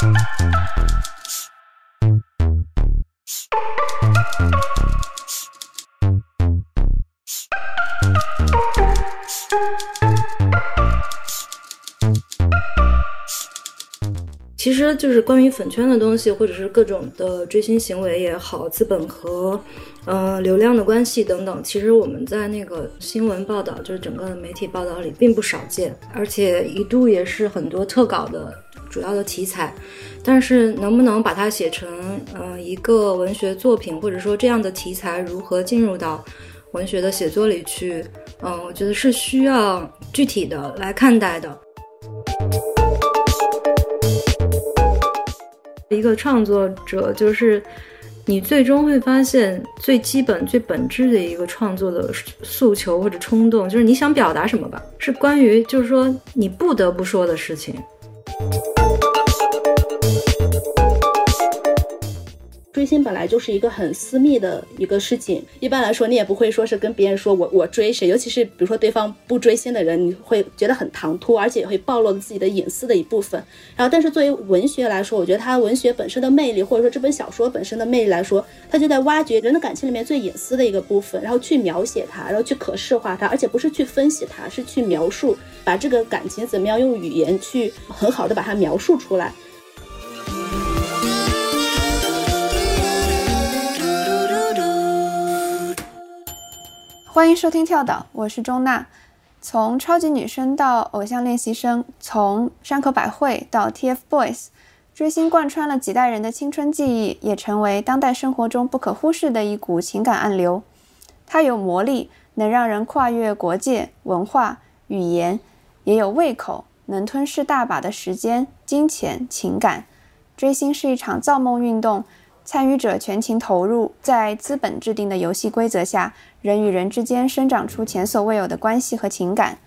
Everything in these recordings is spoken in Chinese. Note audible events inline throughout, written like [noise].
其实就是关于粉圈的东西，或者是各种的追星行为也好，资本和呃流量的关系等等，其实我们在那个新闻报道，就是整个的媒体报道里并不少见，而且一度也是很多特稿的主要的题材。但是能不能把它写成呃一个文学作品，或者说这样的题材如何进入到文学的写作里去，嗯，我觉得是需要具体的来看待的。一个创作者，就是你最终会发现最基本、最本质的一个创作的诉求或者冲动，就是你想表达什么吧，是关于就是说你不得不说的事情。追星本来就是一个很私密的一个事情，一般来说你也不会说是跟别人说我我追谁，尤其是比如说对方不追星的人，你会觉得很唐突，而且也会暴露了自己的隐私的一部分。然后，但是作为文学来说，我觉得它文学本身的魅力，或者说这本小说本身的魅力来说，它就在挖掘人的感情里面最隐私的一个部分，然后去描写它，然后去可视化它，而且不是去分析它，是去描述，把这个感情怎么样用语言去很好的把它描述出来。欢迎收听跳岛，我是钟娜。从超级女声到偶像练习生，从山口百惠到 TFBOYS，追星贯穿了几代人的青春记忆，也成为当代生活中不可忽视的一股情感暗流。它有魔力，能让人跨越国界、文化、语言；也有胃口，能吞噬大把的时间、金钱、情感。追星是一场造梦运动。参与者全情投入，在资本制定的游戏规则下，人与人之间生长出前所未有的关系和情感。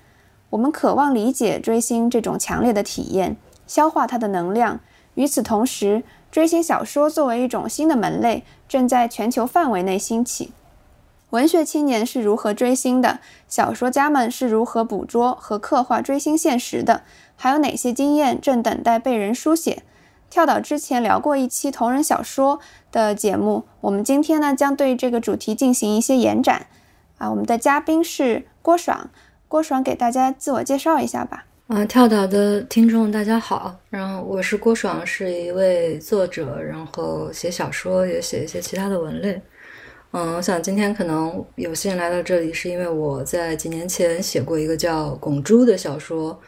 我们渴望理解追星这种强烈的体验，消化它的能量。与此同时，追星小说作为一种新的门类，正在全球范围内兴起。文学青年是如何追星的？小说家们是如何捕捉和刻画追星现实的？还有哪些经验正等待被人书写？跳岛之前聊过一期同人小说的节目，我们今天呢将对这个主题进行一些延展。啊，我们的嘉宾是郭爽，郭爽给大家自我介绍一下吧。啊，跳岛的听众大家好，然后我是郭爽，是一位作者，然后写小说，也写一些其他的文类。嗯，我想今天可能有幸来到这里，是因为我在几年前写过一个叫《拱猪》的小说。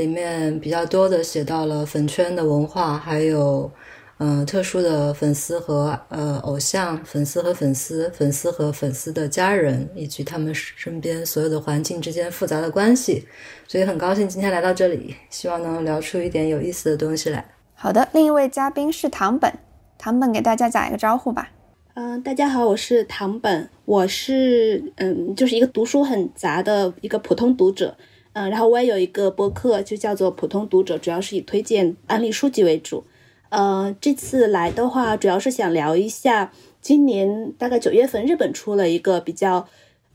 里面比较多的写到了粉圈的文化，还有，嗯，特殊的粉丝和呃偶像，粉丝和粉丝，粉丝和粉丝的家人，以及他们身边所有的环境之间复杂的关系。所以很高兴今天来到这里，希望能聊出一点有意思的东西来。好的，另一位嘉宾是唐本，唐本给大家打一个招呼吧。嗯，大家好，我是唐本，我是嗯，就是一个读书很杂的一个普通读者。嗯，然后我也有一个播客，就叫做普通读者，主要是以推荐安利书籍为主。呃，这次来的话，主要是想聊一下今年大概九月份日本出了一个比较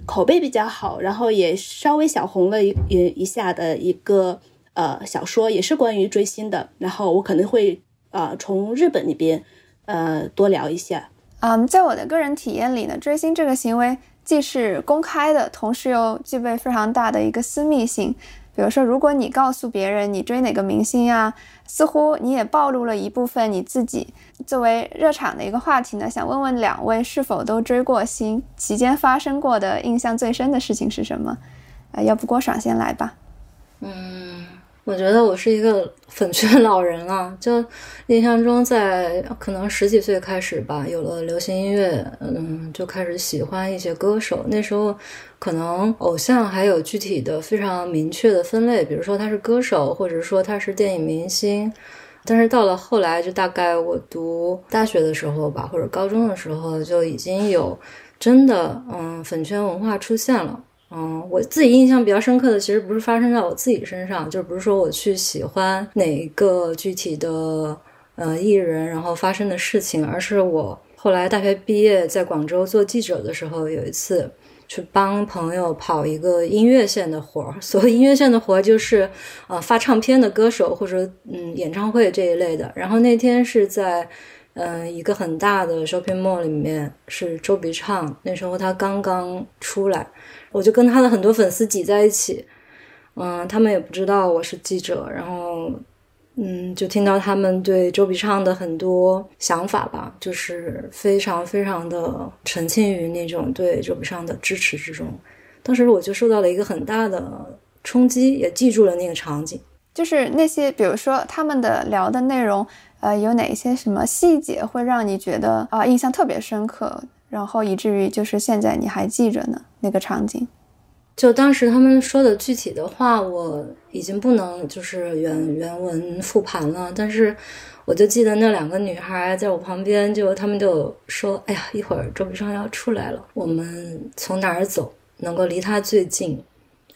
口碑比较好，然后也稍微小红了一一一下的一个呃小说，也是关于追星的。然后我可能会呃从日本那边呃多聊一下。嗯，在我的个人体验里呢，追星这个行为。既是公开的，同时又具备非常大的一个私密性。比如说，如果你告诉别人你追哪个明星呀，似乎你也暴露了一部分你自己。作为热场的一个话题呢，想问问两位是否都追过星？期间发生过的印象最深的事情是什么？啊，要不郭爽先来吧。嗯。我觉得我是一个粉圈老人了，就印象中在可能十几岁开始吧，有了流行音乐，嗯，就开始喜欢一些歌手。那时候可能偶像还有具体的非常明确的分类，比如说他是歌手，或者说他是电影明星。但是到了后来，就大概我读大学的时候吧，或者高中的时候，就已经有真的嗯粉圈文化出现了。嗯，我自己印象比较深刻的，其实不是发生在我自己身上，就不是说我去喜欢哪一个具体的呃艺人，然后发生的事情，而是我后来大学毕业在广州做记者的时候，有一次，去帮朋友跑一个音乐线的活儿。[laughs] 所谓音乐线的活儿，就是呃发唱片的歌手或者嗯演唱会这一类的。然后那天是在嗯一个很大的 shopping mall 里面，是周笔畅，那时候他刚刚出来，我就跟他的很多粉丝挤在一起。嗯，他们也不知道我是记者，然后。嗯，就听到他们对周笔畅的很多想法吧，就是非常非常的沉浸于那种对周笔畅的支持之中。当时我就受到了一个很大的冲击，也记住了那个场景。就是那些，比如说他们的聊的内容，呃，有哪些什么细节会让你觉得啊印象特别深刻，然后以至于就是现在你还记着呢那个场景。就当时他们说的具体的话，我已经不能就是原原文复盘了，但是我就记得那两个女孩在我旁边，就他们就说：“哎呀，一会儿周笔畅要出来了，我们从哪儿走能够离他最近，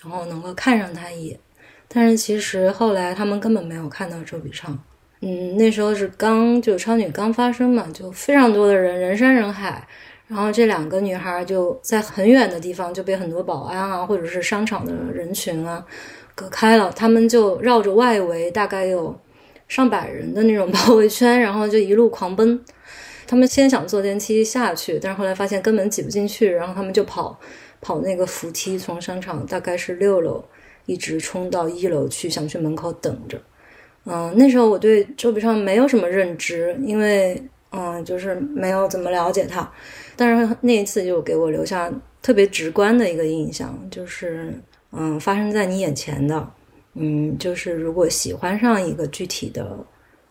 然后能够看上他一眼。”但是其实后来他们根本没有看到周笔畅。嗯，那时候是刚就超女刚发生嘛，就非常多的人，人山人海。然后这两个女孩就在很远的地方就被很多保安啊，或者是商场的人群啊隔开了。他们就绕着外围，大概有上百人的那种包围圈，然后就一路狂奔。他们先想坐电梯下去，但是后来发现根本挤不进去，然后他们就跑跑那个扶梯，从商场大概是六楼一直冲到一楼去，想去门口等着。嗯，那时候我对周笔畅没有什么认知，因为嗯，就是没有怎么了解他。但是那一次就给我留下特别直观的一个印象，就是嗯，发生在你眼前的，嗯，就是如果喜欢上一个具体的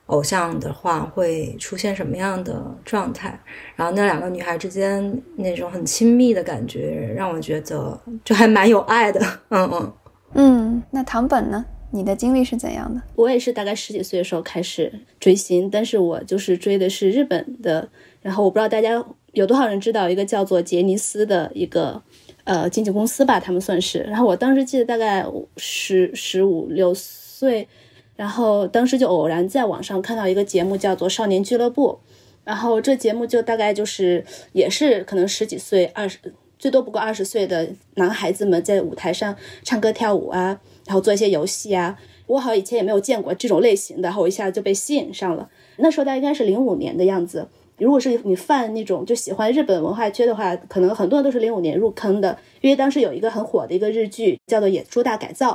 偶像的话，会出现什么样的状态？然后那两个女孩之间那种很亲密的感觉，让我觉得就还蛮有爱的。[laughs] 嗯嗯嗯，那唐本呢？你的经历是怎样的？我也是大概十几岁的时候开始追星，但是我就是追的是日本的，然后我不知道大家。有多少人知道一个叫做杰尼斯的一个呃经纪公司吧？他们算是。然后我当时记得大概十十五六岁，然后当时就偶然在网上看到一个节目叫做《少年俱乐部》，然后这节目就大概就是也是可能十几岁、二十最多不过二十岁的男孩子们在舞台上唱歌跳舞啊，然后做一些游戏啊。我好像以前也没有见过这种类型的，然后我一下就被吸引上了。那时候大概应该是零五年的样子。如果是你犯那种就喜欢日本文化圈的话，可能很多人都是零五年入坑的，因为当时有一个很火的一个日剧叫做《野猪大改造》，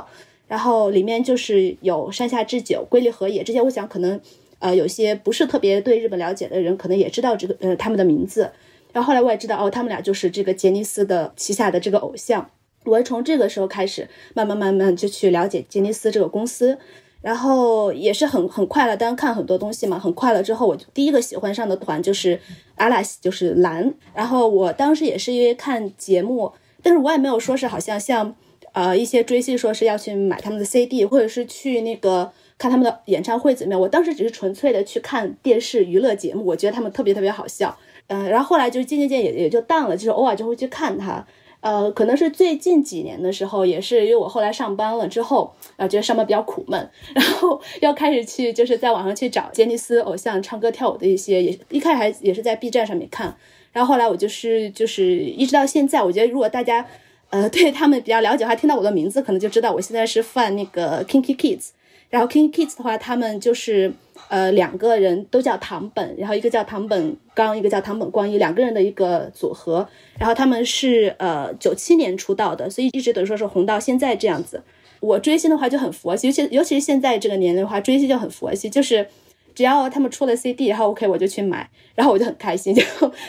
然后里面就是有山下智久、龟梨和也这些，我想可能呃有些不是特别对日本了解的人，可能也知道这个呃他们的名字。然后后来我也知道哦，他们俩就是这个杰尼斯的旗下的这个偶像。我从这个时候开始，慢慢慢慢就去了解杰尼斯这个公司。然后也是很很快乐，当然看很多东西嘛，很快乐。之后我就第一个喜欢上的团就是阿拉西，就是蓝。然后我当时也是因为看节目，但是我也没有说是好像像呃一些追星说是要去买他们的 CD，或者是去那个看他们的演唱会怎么样。我当时只是纯粹的去看电视娱乐节目，我觉得他们特别特别好笑。嗯，然后后来就是渐渐渐也也就淡了，就是偶尔就会去看他。呃，可能是最近几年的时候，也是因为我后来上班了之后，啊，觉得上班比较苦闷，然后 [laughs] 要开始去就是在网上去找杰尼斯偶像唱歌跳舞的一些，也一开始还也是在 B 站上面看，然后后来我就是就是一直到现在，我觉得如果大家呃对他们比较了解的话，听到我的名字可能就知道我现在是犯那个 Kinky Kids。然后 King Kids 的话，他们就是呃两个人都叫唐本，然后一个叫唐本刚，一个叫唐本光一，两个人的一个组合。然后他们是呃九七年出道的，所以一直等于说是红到现在这样子。我追星的话就很佛系，尤其尤其是现在这个年龄的话，追星就很佛系，就是只要他们出了 CD，然后 OK 我就去买，然后我就很开心，[laughs] 就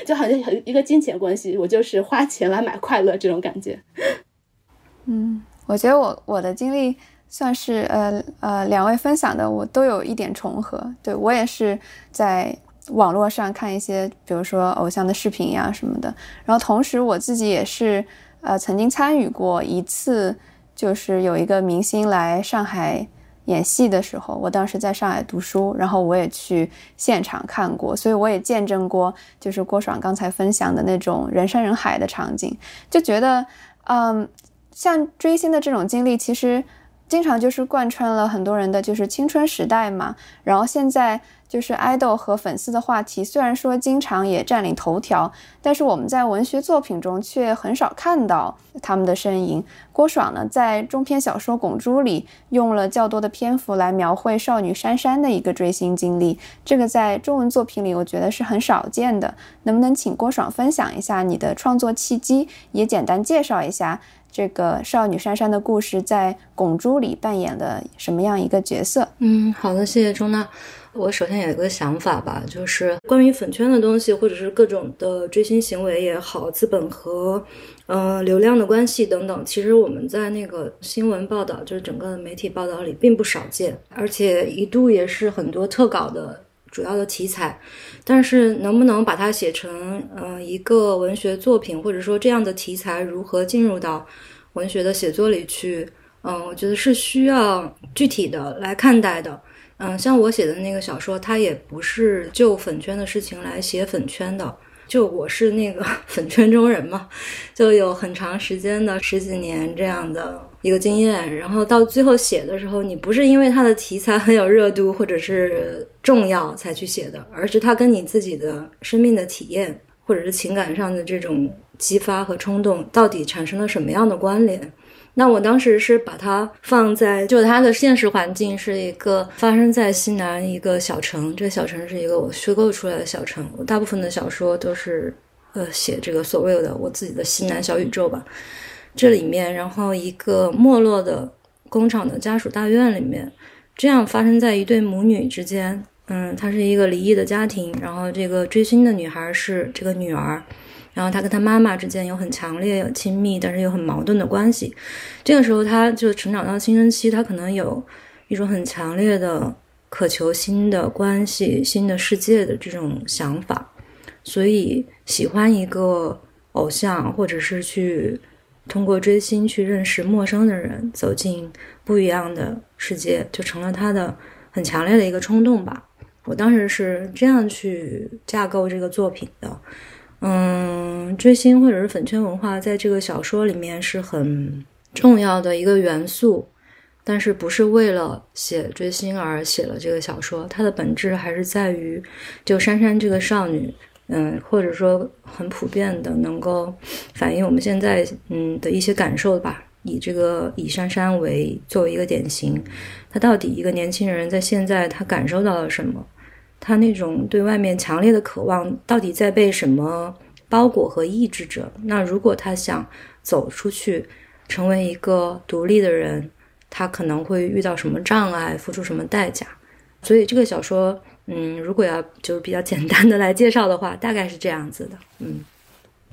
就好像很一个金钱关系，我就是花钱来买快乐这种感觉。嗯，我觉得我我的经历。算是呃呃，两位分享的我都有一点重合。对我也是在网络上看一些，比如说偶像的视频呀什么的。然后同时我自己也是呃曾经参与过一次，就是有一个明星来上海演戏的时候，我当时在上海读书，然后我也去现场看过，所以我也见证过，就是郭爽刚才分享的那种人山人海的场景，就觉得嗯，像追星的这种经历，其实。经常就是贯穿了很多人的就是青春时代嘛，然后现在。就是爱豆和粉丝的话题，虽然说经常也占领头条，但是我们在文学作品中却很少看到他们的身影。郭爽呢，在中篇小说《拱珠》里用了较多的篇幅来描绘少女珊珊的一个追星经历，这个在中文作品里我觉得是很少见的。能不能请郭爽分享一下你的创作契机，也简单介绍一下这个少女珊珊的故事在《拱珠》里扮演了什么样一个角色？嗯，好的，谢谢钟娜。我首先有一个想法吧，就是关于粉圈的东西，或者是各种的追星行为也好，资本和呃流量的关系等等，其实我们在那个新闻报道，就是整个媒体报道里并不少见，而且一度也是很多特稿的主要的题材。但是能不能把它写成呃一个文学作品，或者说这样的题材如何进入到文学的写作里去？嗯，我觉得是需要具体的来看待的。嗯，像我写的那个小说，它也不是就粉圈的事情来写粉圈的。就我是那个 [laughs] 粉圈中人嘛，就有很长时间的十几年这样的一个经验。然后到最后写的时候，你不是因为它的题材很有热度或者是重要才去写的，而是它跟你自己的生命的体验或者是情感上的这种激发和冲动，到底产生了什么样的关联。那我当时是把它放在，就它的现实环境是一个发生在西南一个小城，这小城是一个我虚构出来的小城。我大部分的小说都是，呃，写这个所谓的我自己的西南小宇宙吧。这里面，然后一个没落的工厂的家属大院里面，这样发生在一对母女之间。嗯，它是一个离异的家庭，然后这个追星的女孩是这个女儿。然后她跟她妈妈之间有很强烈、有亲密，但是又很矛盾的关系。这个时候，她就成长到青春期，她可能有一种很强烈的渴求新的关系、新的世界的这种想法，所以喜欢一个偶像，或者是去通过追星去认识陌生的人，走进不一样的世界，就成了他的很强烈的一个冲动吧。我当时是这样去架构这个作品的。嗯，追星或者是粉圈文化，在这个小说里面是很重要的一个元素，但是不是为了写追星而写了这个小说，它的本质还是在于，就珊珊这个少女，嗯，或者说很普遍的，能够反映我们现在嗯的一些感受吧。以这个以珊珊为作为一个典型，他到底一个年轻人在现在他感受到了什么？他那种对外面强烈的渴望，到底在被什么包裹和抑制着？那如果他想走出去，成为一个独立的人，他可能会遇到什么障碍，付出什么代价？所以这个小说，嗯，如果要就是比较简单的来介绍的话，大概是这样子的，嗯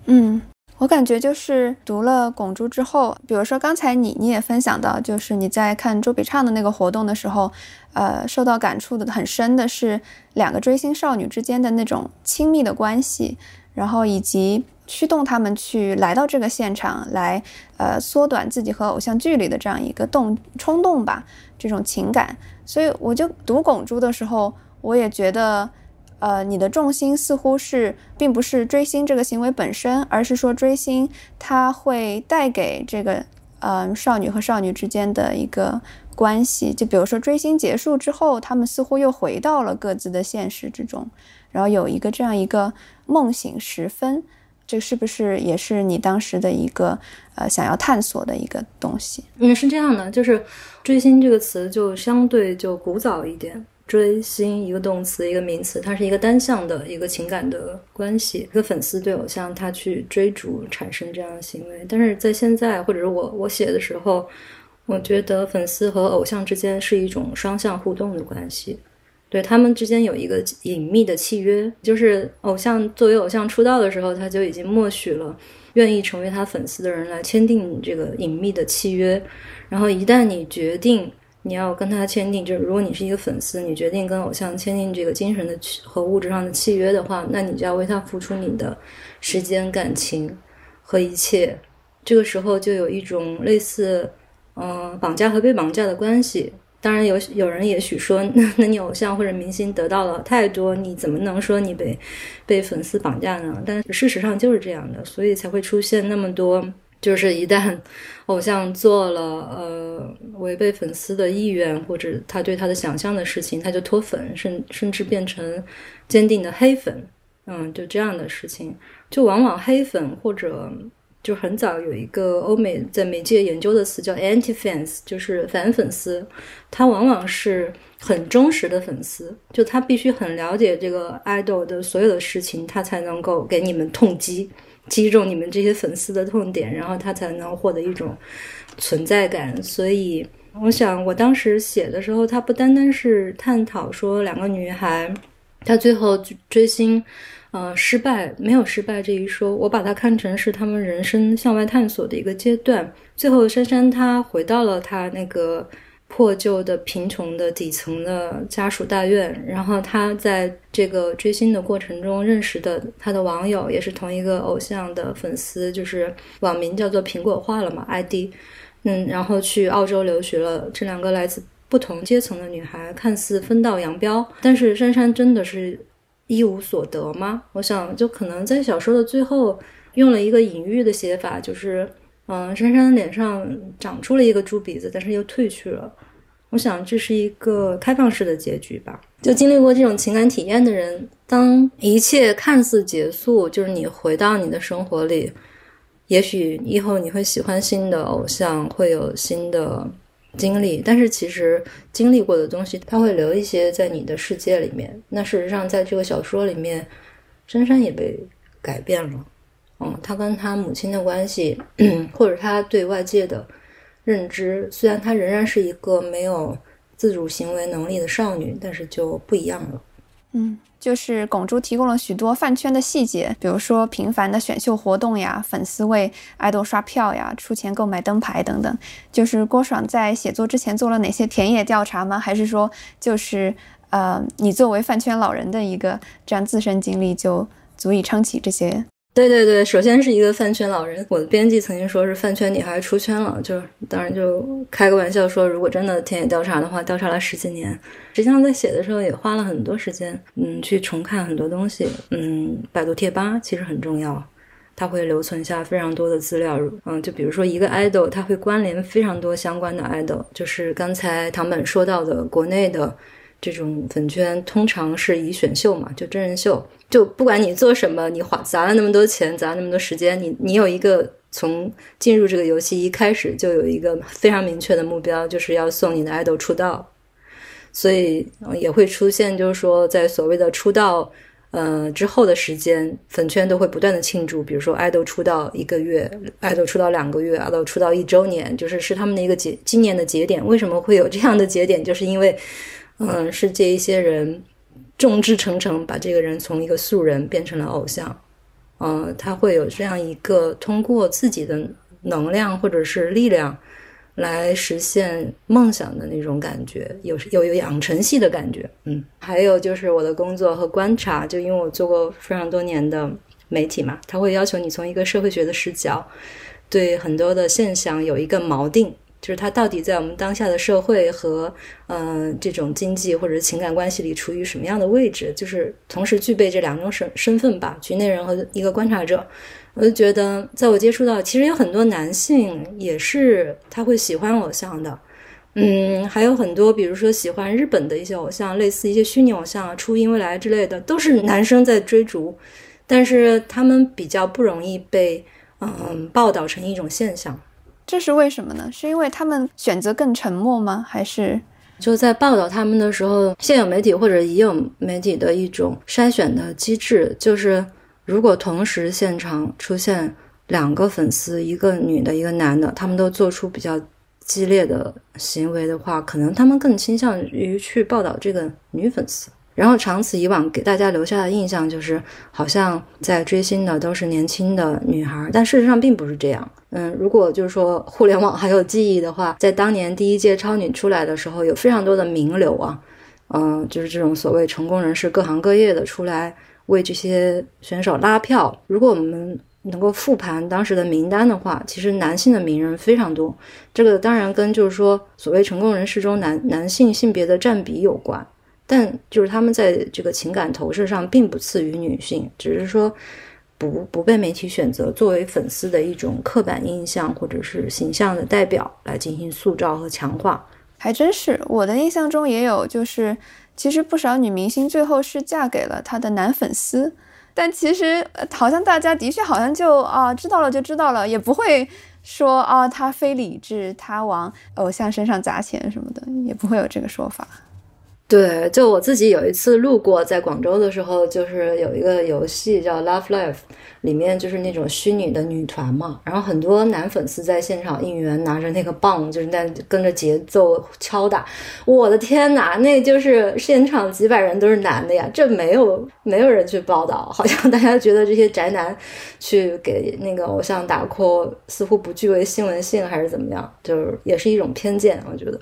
嗯。我感觉就是读了《拱猪》之后，比如说刚才你你也分享到，就是你在看周笔畅的那个活动的时候，呃，受到感触的很深的是两个追星少女之间的那种亲密的关系，然后以及驱动他们去来到这个现场来，呃，缩短自己和偶像距离的这样一个动冲动吧，这种情感。所以我就读《拱珠》的时候，我也觉得。呃，你的重心似乎是，并不是追星这个行为本身，而是说追星它会带给这个，嗯，少女和少女之间的一个关系。就比如说追星结束之后，他们似乎又回到了各自的现实之中，然后有一个这样一个梦醒时分，这是不是也是你当时的一个呃想要探索的一个东西？嗯，是这样的，就是追星这个词就相对就古早一点。追星一个动词一个名词，它是一个单向的一个情感的关系。一个粉丝对偶像，他去追逐产生这样的行为。但是在现在，或者是我我写的时候，我觉得粉丝和偶像之间是一种双向互动的关系。对他们之间有一个隐秘的契约，就是偶像作为偶像出道的时候，他就已经默许了愿意成为他粉丝的人来签订这个隐秘的契约。然后一旦你决定。你要跟他签订，就是如果你是一个粉丝，你决定跟偶像签订这个精神的和物质上的契约的话，那你就要为他付出你的时间、感情和一切。这个时候就有一种类似，嗯，绑架和被绑架的关系。当然，有有人也许说，那 [laughs] 那你偶像或者明星得到了太多，你怎么能说你被被粉丝绑架呢？但事实上就是这样的，所以才会出现那么多。就是一旦 [laughs] 偶像做了呃违背粉丝的意愿或者他对他的想象的事情，他就脱粉，甚甚至变成坚定的黑粉。嗯，就这样的事情，就往往黑粉或者就很早有一个欧美在媒介研究的词叫 anti fans，就是反粉丝，他往往是很忠实的粉丝，就他必须很了解这个 idol 的所有的事情，他才能够给你们痛击，击中你们这些粉丝的痛点，然后他才能获得一种存在感。所以，我想我当时写的时候，他不单单是探讨说两个女孩。他最后追星，呃，失败没有失败这一说，我把它看成是他们人生向外探索的一个阶段。最后，珊珊她回到了她那个破旧的、贫穷的底层的家属大院，然后她在这个追星的过程中认识的她的网友，也是同一个偶像的粉丝，就是网名叫做“苹果化了”嘛，ID，嗯，然后去澳洲留学了。这两个来自。不同阶层的女孩看似分道扬镳，但是珊珊真的是一无所得吗？我想，就可能在小说的最后用了一个隐喻的写法，就是，嗯，珊珊脸上长出了一个猪鼻子，但是又褪去了。我想这是一个开放式的结局吧。就经历过这种情感体验的人，当一切看似结束，就是你回到你的生活里，也许以后你会喜欢新的偶像，会有新的。经历，但是其实经历过的东西，它会留一些在你的世界里面。那事实上，在这个小说里面，珊珊也被改变了。嗯，她跟她母亲的关系，[clears throat] 或者她对外界的认知，虽然她仍然是一个没有自主行为能力的少女，但是就不一样了。嗯。就是拱珠提供了许多饭圈的细节，比如说频繁的选秀活动呀，粉丝为爱豆刷票呀，出钱购买灯牌等等。就是郭爽在写作之前做了哪些田野调查吗？还是说，就是呃，你作为饭圈老人的一个这样自身经历就足以撑起这些？对对对，首先是一个饭圈老人。我的编辑曾经说是饭圈女孩出圈了，就当然就开个玩笑说，如果真的田野调查的话，调查了十几年，实际上在写的时候也花了很多时间，嗯，去重看很多东西。嗯，百度贴吧其实很重要，它会留存下非常多的资料。嗯，就比如说一个 idol，它会关联非常多相关的 idol，就是刚才唐本说到的国内的。这种粉圈通常是以选秀嘛，就真人秀，就不管你做什么，你花砸了那么多钱，砸了那么多时间，你你有一个从进入这个游戏一开始就有一个非常明确的目标，就是要送你的爱豆出道，所以也会出现，就是说在所谓的出道呃之后的时间，粉圈都会不断的庆祝，比如说爱豆出道一个月，爱豆出道两个月，爱豆出道一周年，就是是他们的一个节今年的节点。为什么会有这样的节点？就是因为。嗯，是这一些人众志成城，把这个人从一个素人变成了偶像。嗯，他会有这样一个通过自己的能量或者是力量来实现梦想的那种感觉，有有有养成系的感觉。嗯，还有就是我的工作和观察，就因为我做过非常多年的媒体嘛，他会要求你从一个社会学的视角，对很多的现象有一个锚定。就是他到底在我们当下的社会和嗯这种经济或者情感关系里处于什么样的位置？就是同时具备这两种身身份吧，局内人和一个观察者。我就觉得，在我接触到，其实有很多男性也是他会喜欢偶像的，嗯，还有很多，比如说喜欢日本的一些偶像，类似一些虚拟偶像啊，初音未来之类的，都是男生在追逐，但是他们比较不容易被嗯报道成一种现象。这是为什么呢？是因为他们选择更沉默吗？还是就在报道他们的时候，现有媒体或者已有媒体的一种筛选的机制，就是如果同时现场出现两个粉丝，一个女的，一个男的，他们都做出比较激烈的行为的话，可能他们更倾向于去报道这个女粉丝。然后长此以往，给大家留下的印象就是，好像在追星的都是年轻的女孩，但事实上并不是这样。嗯，如果就是说互联网还有记忆的话，在当年第一届超女出来的时候，有非常多的名流啊，嗯，就是这种所谓成功人士，各行各业的出来为这些选手拉票。如果我们能够复盘当时的名单的话，其实男性的名人非常多。这个当然跟就是说所谓成功人士中男男性性别的占比有关。但就是他们在这个情感投射上并不次于女性，只是说不不被媒体选择作为粉丝的一种刻板印象或者是形象的代表来进行塑造和强化。还真是，我的印象中也有，就是其实不少女明星最后是嫁给了她的男粉丝，但其实好像大家的确好像就啊知道了就知道了，也不会说啊他非理智，他往偶像身上砸钱什么的，也不会有这个说法。对，就我自己有一次路过，在广州的时候，就是有一个游戏叫 Love Life，里面就是那种虚拟的女团嘛，然后很多男粉丝在现场应援，拿着那个棒，就是在跟着节奏敲打。我的天哪，那就是现场几百人都是男的呀，这没有没有人去报道，好像大家觉得这些宅男去给那个偶像打 call，似乎不具为新闻性，还是怎么样，就是也是一种偏见，我觉得。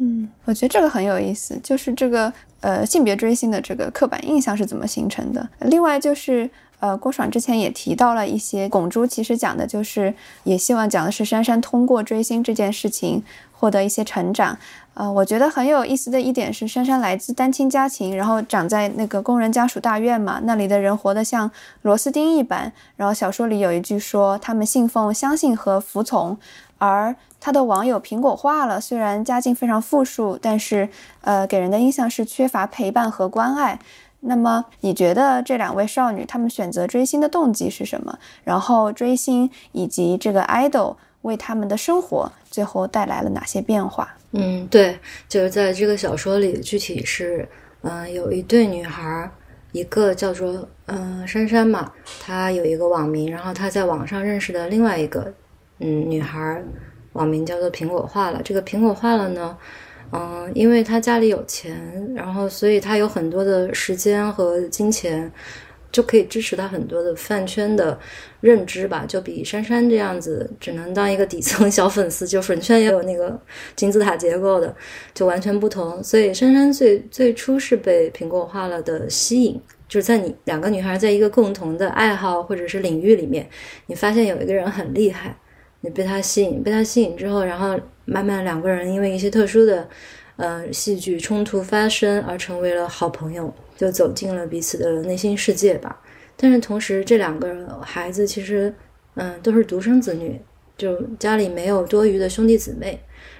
嗯，我觉得这个很有意思，就是这个呃性别追星的这个刻板印象是怎么形成的。另外就是呃郭爽之前也提到了一些拱珠，其实讲的就是也希望讲的是珊珊通过追星这件事情获得一些成长。呃，我觉得很有意思的一点是珊珊来自单亲家庭，然后长在那个工人家属大院嘛，那里的人活得像螺丝钉一般。然后小说里有一句说他们信奉相信和服从，而。他的网友苹果化了，虽然家境非常富庶，但是呃，给人的印象是缺乏陪伴和关爱。那么，你觉得这两位少女她们选择追星的动机是什么？然后，追星以及这个 idol 为他们的生活最后带来了哪些变化？嗯，对，就是在这个小说里，具体是嗯，有一对女孩，一个叫做嗯珊珊嘛，她有一个网名，然后她在网上认识的另外一个嗯女孩。网名叫做“苹果化了”。这个“苹果化了”呢，嗯，因为他家里有钱，然后所以他有很多的时间和金钱，就可以支持他很多的饭圈的认知吧。就比珊珊这样子只能当一个底层小粉丝，就粉圈也有那个金字塔结构的，就完全不同。所以珊珊最最初是被“苹果化了”的吸引，就是在你两个女孩在一个共同的爱好或者是领域里面，你发现有一个人很厉害。你被他吸引，被他吸引之后，然后慢慢两个人因为一些特殊的，呃，戏剧冲突发生而成为了好朋友，就走进了彼此的内心世界吧。但是同时，这两个孩子其实，嗯，都是独生子女，就家里没有多余的兄弟姊妹。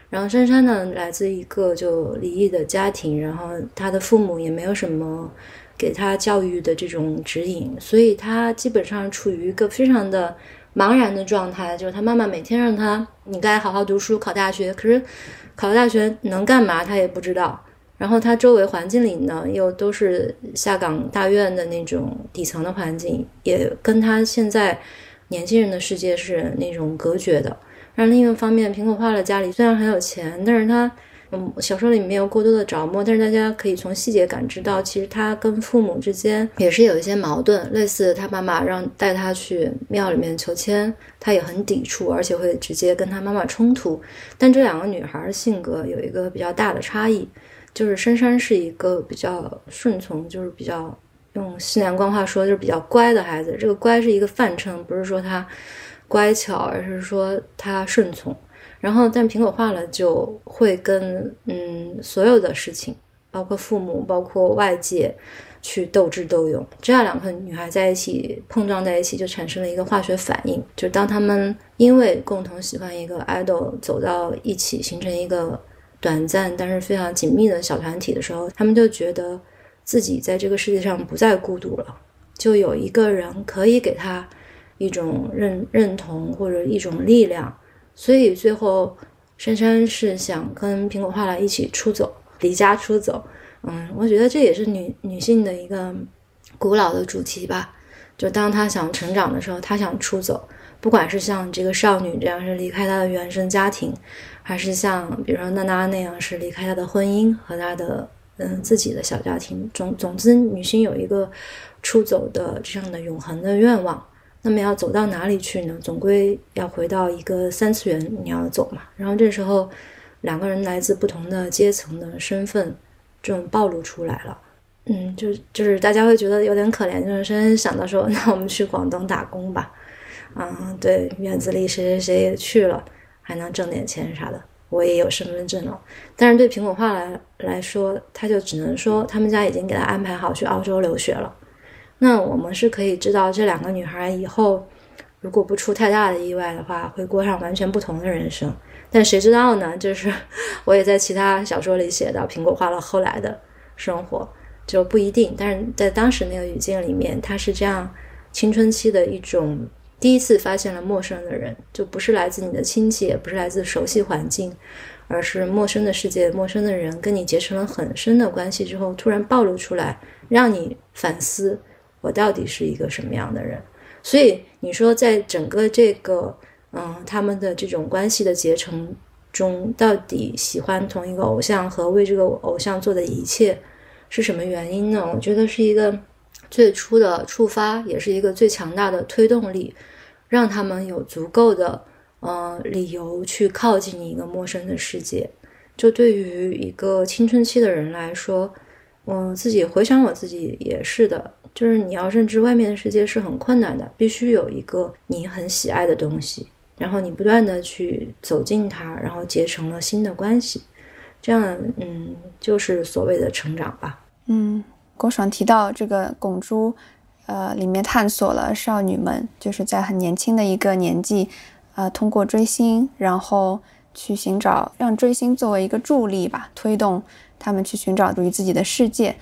然后珊珊呢，来自一个就离异的家庭，然后他的父母也没有什么给他教育的这种指引，所以他基本上处于一个非常的。茫然的状态，就是他妈妈每天让他你该好好读书考大学，可是考大学能干嘛他也不知道。然后他周围环境里呢又都是下岗大院的那种底层的环境，也跟他现在年轻人的世界是那种隔绝的。然另一个方面，苹果化了家里虽然很有钱，但是他。嗯，小说里没有过多的着墨，但是大家可以从细节感知到，其实他跟父母之间也是有一些矛盾。类似他妈妈让带他去庙里面求签，他也很抵触，而且会直接跟他妈妈冲突。但这两个女孩性格有一个比较大的差异，就是珊珊是一个比较顺从，就是比较用西南官话说就是比较乖的孩子。这个乖是一个泛称，不是说他乖巧，而是说他顺从。然后，但苹果化了，就会跟嗯所有的事情，包括父母，包括外界，去斗智斗勇。这样两个女孩在一起碰撞在一起，就产生了一个化学反应。就当他们因为共同喜欢一个 idol 走到一起，形成一个短暂但是非常紧密的小团体的时候，他们就觉得自己在这个世界上不再孤独了，就有一个人可以给他一种认认同或者一种力量。所以最后，珊珊是想跟苹果画了一起出走，离家出走。嗯，我觉得这也是女女性的一个古老的主题吧。就当她想成长的时候，她想出走，不管是像这个少女这样是离开她的原生家庭，还是像比如说娜娜那样是离开她的婚姻和她的嗯自己的小家庭。总总之，女性有一个出走的这样的永恒的愿望。那么要走到哪里去呢？总归要回到一个三次元，你要走嘛。然后这时候，两个人来自不同的阶层的身份，这种暴露出来了。嗯，就就是大家会觉得有点可怜，就是先想到说，[laughs] 那我们去广东打工吧。嗯，对，院子里谁谁谁也去了，还能挣点钱啥的。我也有身份证了，但是对苹果化来来说，他就只能说他们家已经给他安排好去澳洲留学了。那我们是可以知道这两个女孩以后，如果不出太大的意外的话，会过上完全不同的人生。但谁知道呢？就是 [laughs] 我也在其他小说里写到苹果花了后来的生活，就不一定。但是在当时那个语境里面，他是这样青春期的一种第一次发现了陌生的人，就不是来自你的亲戚，也不是来自熟悉环境，而是陌生的世界、陌生的人跟你结成了很深的关系之后，突然暴露出来，让你反思。我到底是一个什么样的人？所以你说，在整个这个嗯他们的这种关系的结成中，到底喜欢同一个偶像和为这个偶像做的一切是什么原因呢？我觉得是一个最初的触发，也是一个最强大的推动力，让他们有足够的呃理由去靠近一个陌生的世界。就对于一个青春期的人来说，我自己回想我自己也是的。就是你要认知外面的世界是很困难的，必须有一个你很喜爱的东西，然后你不断的去走进它，然后结成了新的关系，这样，嗯，就是所谓的成长吧。嗯，郭爽提到这个拱珠，呃，里面探索了少女们就是在很年轻的一个年纪，呃，通过追星，然后去寻找让追星作为一个助力吧，推动他们去寻找属于自己的世界。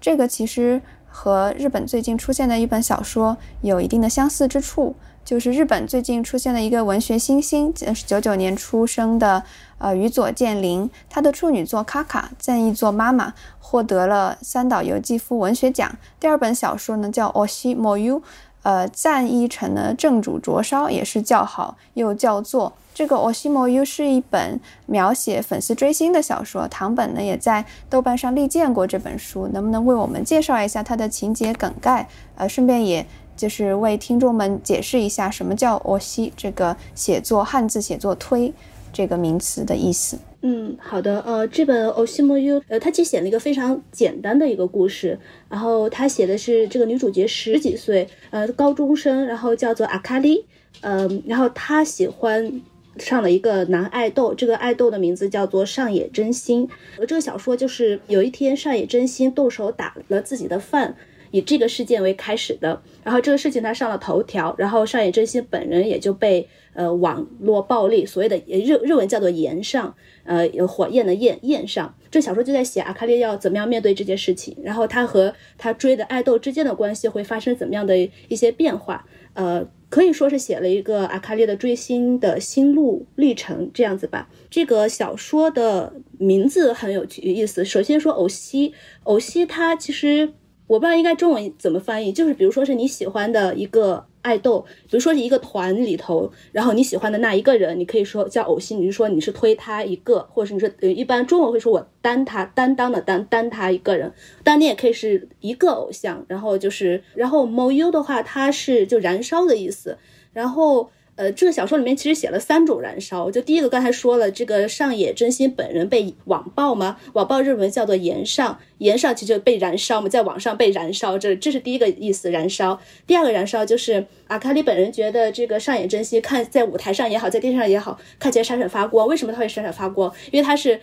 这个其实。和日本最近出现的一本小说有一定的相似之处，就是日本最近出现的一个文学新星，是九九年出生的，呃，宇佐健林，他的处女作《卡卡赞义做妈妈》获得了三岛由纪夫文学奖。第二本小说呢叫《o s h i m o y u 呃，赞一成的正主灼烧也是叫好又叫座。这个《我西摩 U》是一本描写粉丝追星的小说，唐本呢也在豆瓣上力荐过这本书，能不能为我们介绍一下它的情节梗概？呃，顺便也就是为听众们解释一下什么叫“我西”这个写作汉字写作推这个名词的意思。嗯，好的。呃，这本《o s h i m o u 呃，他其实写了一个非常简单的一个故事。然后他写的是这个女主角十几岁，呃，高中生，然后叫做阿卡丽。嗯，然后她喜欢上了一个男爱豆，这个爱豆的名字叫做上野真心。呃，这个小说就是有一天上野真心动手打了自己的饭。以这个事件为开始的，然后这个事情他上了头条，然后上野真心本人也就被呃网络暴力，所谓的日日文叫做炎上，呃火焰的焰焰上，这小说就在写阿卡丽要怎么样面对这件事情，然后他和他追的爱豆之间的关系会发生怎么样的一些变化，呃可以说是写了一个阿卡丽的追星的心路历程这样子吧。这个小说的名字很有意思，首先说偶西，偶西他其实。我不知道应该中文怎么翻译，就是比如说是你喜欢的一个爱豆，比如说是一个团里头，然后你喜欢的那一个人，你可以说叫偶像，你就说你是推他一个，或者是你说呃，一般中文会说我担他担当的担担他一个人，但你也可以是一个偶像，然后就是然后某优的话，它是就燃烧的意思，然后。呃，这个小说里面其实写了三种燃烧。就第一个，刚才说了，这个上野真心本人被网暴吗？网暴日文叫做岩上，岩上其实就被燃烧嘛，在网上被燃烧，这这是第一个意思，燃烧。第二个燃烧就是阿卡里本人觉得这个上野真心看在舞台上也好，在电视上也好，看起来闪闪发光。为什么他会闪闪发光？因为他是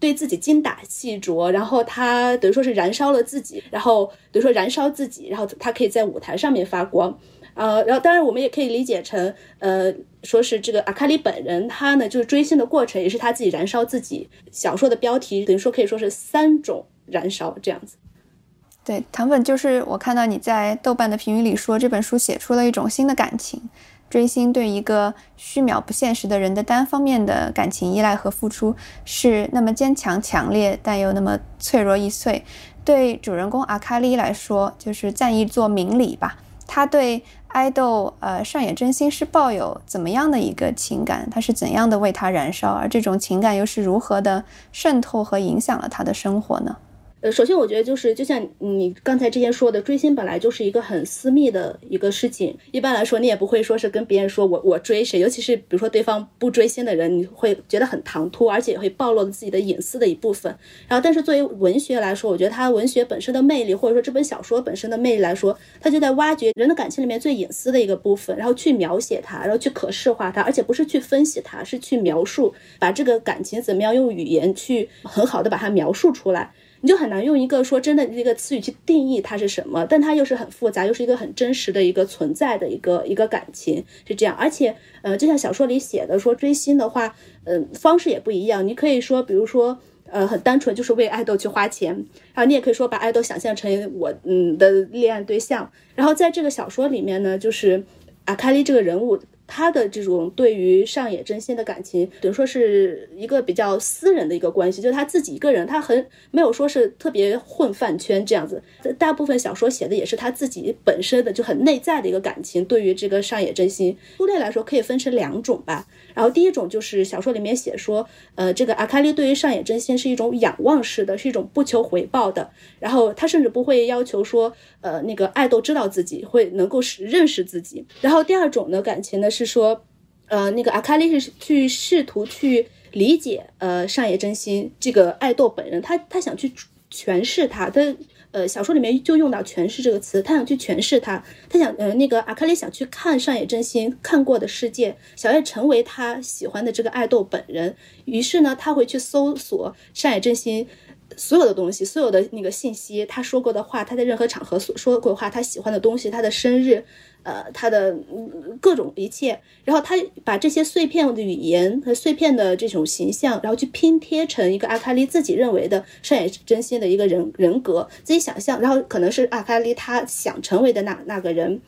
对自己精打细琢，然后他等于说是燃烧了自己，然后等于说燃烧自己，然后他可以在舞台上面发光。呃，然后当然我们也可以理解成，呃，说是这个阿卡里本人他呢，就是追星的过程也是他自己燃烧自己。小说的标题等于说可以说是三种燃烧这样子。对，唐本就是我看到你在豆瓣的评语里说这本书写出了一种新的感情，追星对一个虚渺不现实的人的单方面的感情依赖和付出是那么坚强强烈，但又那么脆弱易碎。对主人公阿卡丽来说，就是赞一座明理吧，他对。爱豆呃上野真心是抱有怎么样的一个情感？他是怎样的为他燃烧？而这种情感又是如何的渗透和影响了他的生活呢？呃，首先我觉得就是，就像你刚才之前说的，追星本来就是一个很私密的一个事情。一般来说，你也不会说是跟别人说我我追谁，尤其是比如说对方不追星的人，你会觉得很唐突，而且也会暴露了自己的隐私的一部分。然后，但是作为文学来说，我觉得它文学本身的魅力，或者说这本小说本身的魅力来说，它就在挖掘人的感情里面最隐私的一个部分，然后去描写它，然后去可视化它，而且不是去分析它，是去描述，把这个感情怎么样用语言去很好的把它描述出来。你就很难用一个说真的一个词语去定义它是什么，但它又是很复杂，又是一个很真实的一个存在的一个一个感情，是这样。而且，呃，就像小说里写的，说追星的话，嗯，方式也不一样。你可以说，比如说，呃，很单纯就是为爱豆去花钱，然后你也可以说把爱豆想象成我嗯的恋爱对象。然后在这个小说里面呢，就是阿卡丽这个人物。他的这种对于上野真心的感情，等于说是一个比较私人的一个关系，就是他自己一个人，他很没有说是特别混饭圈这样子。大部分小说写的也是他自己本身的就很内在的一个感情，对于这个上野真心，粗略来说可以分成两种吧。然后第一种就是小说里面写说，呃，这个阿卡丽对于上野真心是一种仰望式的，是一种不求回报的。然后他甚至不会要求说，呃，那个爱豆知道自己会能够识认识自己。然后第二种的感情呢是说，呃，那个阿卡丽是去试图去理解，呃，上野真心这个爱豆本人，他他想去诠释他的。呃，小说里面就用到诠释这个词，他想去诠释他，他想，呃，那个阿卡丽想去看上野真心看过的世界，想要成为他喜欢的这个爱豆本人，于是呢，他会去搜索上野真心。所有的东西，所有的那个信息，他说过的话，他在任何场合所说过的话，他喜欢的东西，他的生日，呃，他的各种一切，然后他把这些碎片的语言和碎片的这种形象，然后去拼贴成一个阿卡丽自己认为的上野真心的一个人人格，自己想象，然后可能是阿卡丽他想成为的那那个人，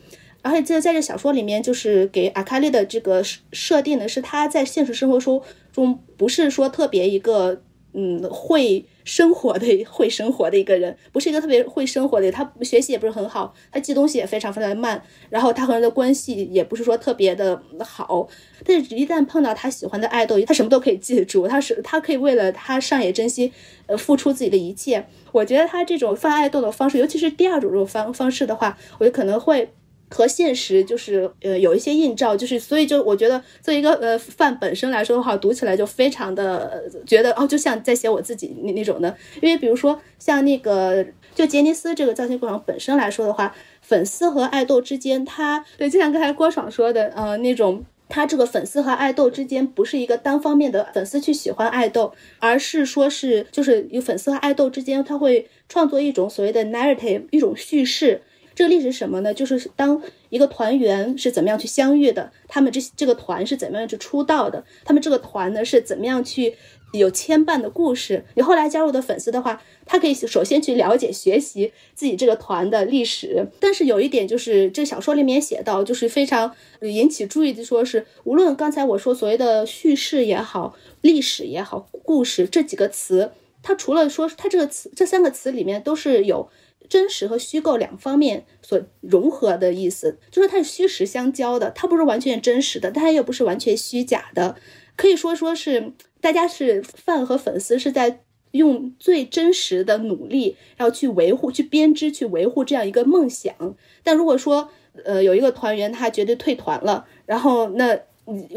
而且这在这小说里面，就是给阿卡丽的这个设定的是他在现实生活中中不是说特别一个嗯会。生活的会生活的一个人，不是一个特别会生活的。他学习也不是很好，他记东西也非常非常的慢。然后他和人的关系也不是说特别的好。但是，一旦碰到他喜欢的爱豆，他什么都可以记住。他是他可以为了他上野真心，呃，付出自己的一切。我觉得他这种犯爱豆的方式，尤其是第二种这种方方式的话，我觉得可能会。和现实就是呃有一些映照，就是所以就我觉得作为一个呃范本身来说的话，读起来就非常的觉得哦，就像在写我自己那那种的。因为比如说像那个就杰尼斯这个造型过程本身来说的话，粉丝和爱豆之间，他对就像刚才郭爽说的，呃那种他这个粉丝和爱豆之间不是一个单方面的粉丝去喜欢爱豆，而是说是就是有粉丝和爱豆之间，他会创作一种所谓的 narrative 一种叙事。这个历史是什么呢？就是当一个团员是怎么样去相遇的，他们这这个团是怎么样去出道的，他们这个团呢是怎么样去有牵绊的故事。你后来加入的粉丝的话，他可以首先去了解、学习自己这个团的历史。但是有一点就是，这小说里面写到，就是非常引起注意的，说是无论刚才我说所谓的叙事也好、历史也好、故事这几个词，它除了说它这个词这三个词里面都是有。真实和虚构两方面所融合的意思，就是它是虚实相交的，它不是完全真实的，但它又不是完全虚假的，可以说说是大家是饭和粉丝是在用最真实的努力，然后去维护、去编织、去维护这样一个梦想。但如果说，呃，有一个团员他绝对退团了，然后那。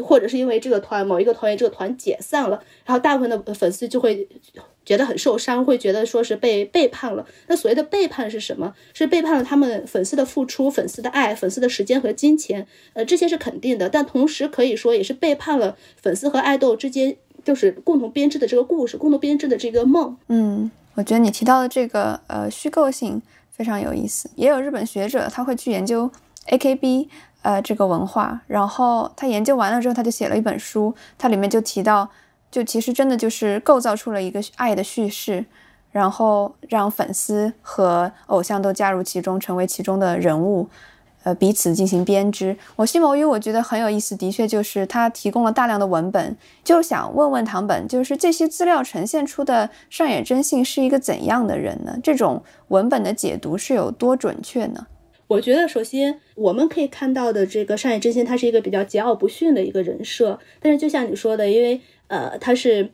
或者是因为这个团某一个团员这个团解散了，然后大部分的粉丝就会觉得很受伤，会觉得说是被背叛了。那所谓的背叛是什么？是背叛了他们粉丝的付出、粉丝的爱、粉丝的时间和金钱。呃，这些是肯定的，但同时可以说也是背叛了粉丝和爱豆之间就是共同编织的这个故事、共同编织的这个梦。嗯，我觉得你提到的这个呃虚构性非常有意思。也有日本学者他会去研究 AKB。呃，这个文化，然后他研究完了之后，他就写了一本书，它里面就提到，就其实真的就是构造出了一个爱的叙事，然后让粉丝和偶像都加入其中，成为其中的人物，呃，彼此进行编织。我心谋于我觉得很有意思，的确就是他提供了大量的文本，就想问问唐本，就是这些资料呈现出的上野真信是一个怎样的人呢？这种文本的解读是有多准确呢？我觉得，首先我们可以看到的这个上野真心，他是一个比较桀骜不驯的一个人设。但是，就像你说的，因为呃，他是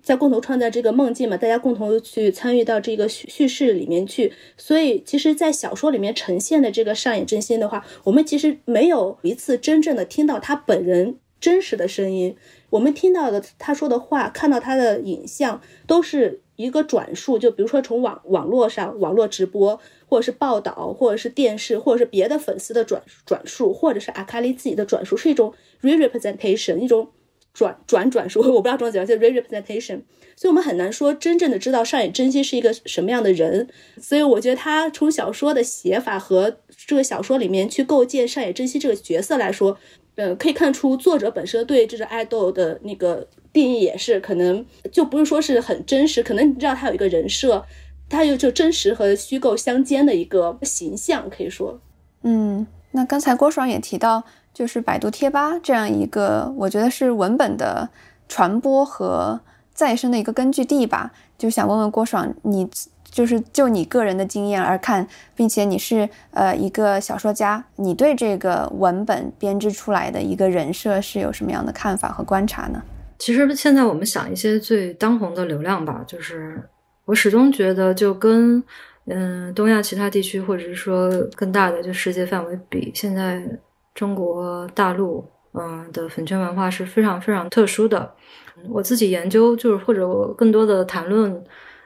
在共同创造这个梦境嘛，大家共同去参与到这个叙叙事里面去，所以，其实，在小说里面呈现的这个上野真心的话，我们其实没有一次真正的听到他本人真实的声音。我们听到的他说的话，看到他的影像，都是一个转述，就比如说从网网络上网络直播。或者是报道，或者是电视，或者是别的粉丝的转转述，或者是阿卡丽自己的转述，是一种 re representation，一种转转转述，我不知道中文怎么叫 re-representation。所以我们很难说真正的知道上野真希是一个什么样的人。所以我觉得他从小说的写法和这个小说里面去构建上野真希这个角色来说，呃，可以看出作者本身对这个爱豆的那个定义也是可能就不是说是很真实，可能你知道他有一个人设，他有就真实和虚构相间的一个形象，可以说，嗯，那刚才郭爽也提到，就是百度贴吧这样一个，我觉得是文本的传播和。再生的一个根据地吧，就想问问郭爽，你就是就你个人的经验而看，并且你是呃一个小说家，你对这个文本编织出来的一个人设是有什么样的看法和观察呢？其实现在我们想一些最当红的流量吧，就是我始终觉得，就跟嗯东亚其他地区或者是说更大的就世界范围比，现在中国大陆嗯的粉圈文化是非常非常特殊的。我自己研究，就是或者我更多的谈论，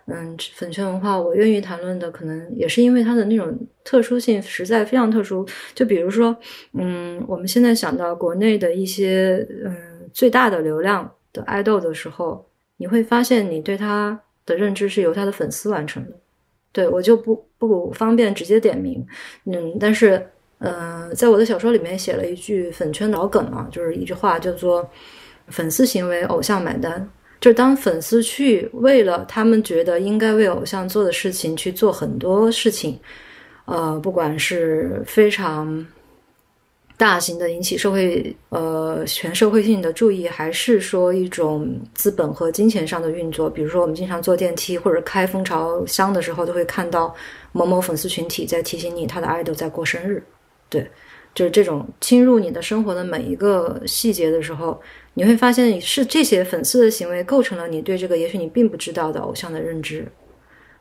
嗯，粉圈文化，我愿意谈论的，可能也是因为它的那种特殊性实在非常特殊。就比如说，嗯，我们现在想到国内的一些，嗯，最大的流量的爱豆的时候，你会发现你对他的认知是由他的粉丝完成的。对我就不不方便直接点名，嗯，但是，嗯，在我的小说里面写了一句粉圈老梗嘛，就是一句话叫做。粉丝行为，偶像买单。就是当粉丝去为了他们觉得应该为偶像做的事情去做很多事情，呃，不管是非常大型的引起社会呃全社会性的注意，还是说一种资本和金钱上的运作，比如说我们经常坐电梯或者开蜂巢箱的时候，都会看到某某粉丝群体在提醒你他的 idol 在过生日，对，就是这种侵入你的生活的每一个细节的时候。你会发现，是这些粉丝的行为构成了你对这个也许你并不知道的偶像的认知。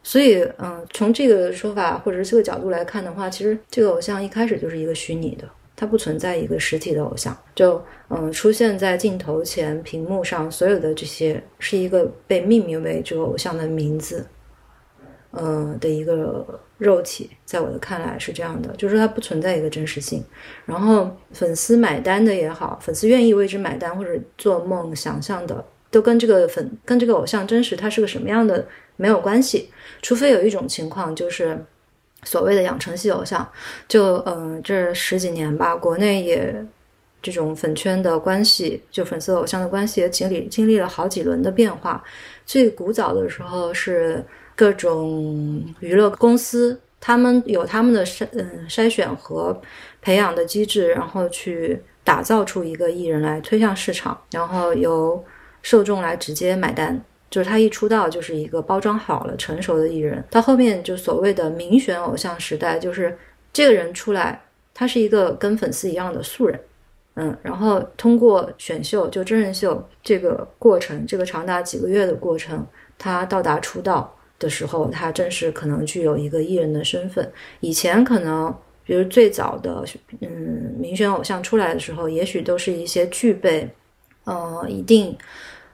所以，嗯，从这个说法或者是这个角度来看的话，其实这个偶像一开始就是一个虚拟的，它不存在一个实体的偶像。就，嗯，出现在镜头前、屏幕上所有的这些，是一个被命名为这个偶像的名字。呃的一个肉体，在我的看来是这样的，就是它不存在一个真实性。然后粉丝买单的也好，粉丝愿意为之买单或者做梦想象的，都跟这个粉跟这个偶像真实他是个什么样的没有关系。除非有一种情况，就是所谓的养成系偶像，就嗯这十几年吧，国内也这种粉圈的关系，就粉丝偶像的关系也经历经历了好几轮的变化。最古早的时候是。各种娱乐公司，他们有他们的筛嗯筛选和培养的机制，然后去打造出一个艺人来推向市场，然后由受众来直接买单。就是他一出道就是一个包装好了成熟的艺人，到后面就所谓的民选偶像时代，就是这个人出来，他是一个跟粉丝一样的素人，嗯，然后通过选秀就真人秀这个过程，这个长达几个月的过程，他到达出道。的时候，他正是可能具有一个艺人的身份。以前可能，比如最早的，嗯，民选偶像出来的时候，也许都是一些具备，呃，一定。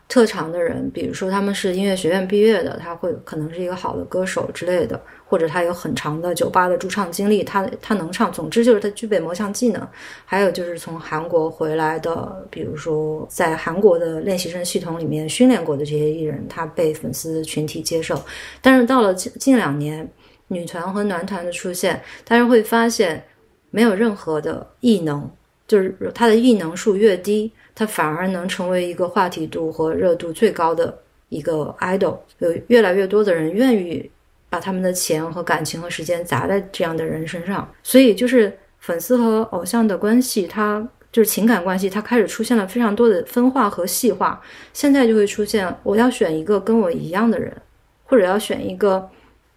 特长的人，比如说他们是音乐学院毕业的，他会可能是一个好的歌手之类的，或者他有很长的酒吧的驻唱经历，他他能唱。总之就是他具备某项技能。还有就是从韩国回来的，比如说在韩国的练习生系统里面训练过的这些艺人，他被粉丝群体接受。但是到了近近两年，女团和男团的出现，大家会发现没有任何的异能，就是他的异能数越低。他反而能成为一个话题度和热度最高的一个 idol，有越来越多的人愿意把他们的钱和感情和时间砸在这样的人身上，所以就是粉丝和偶像的关系，它就是情感关系，它开始出现了非常多的分化和细化。现在就会出现，我要选一个跟我一样的人，或者要选一个。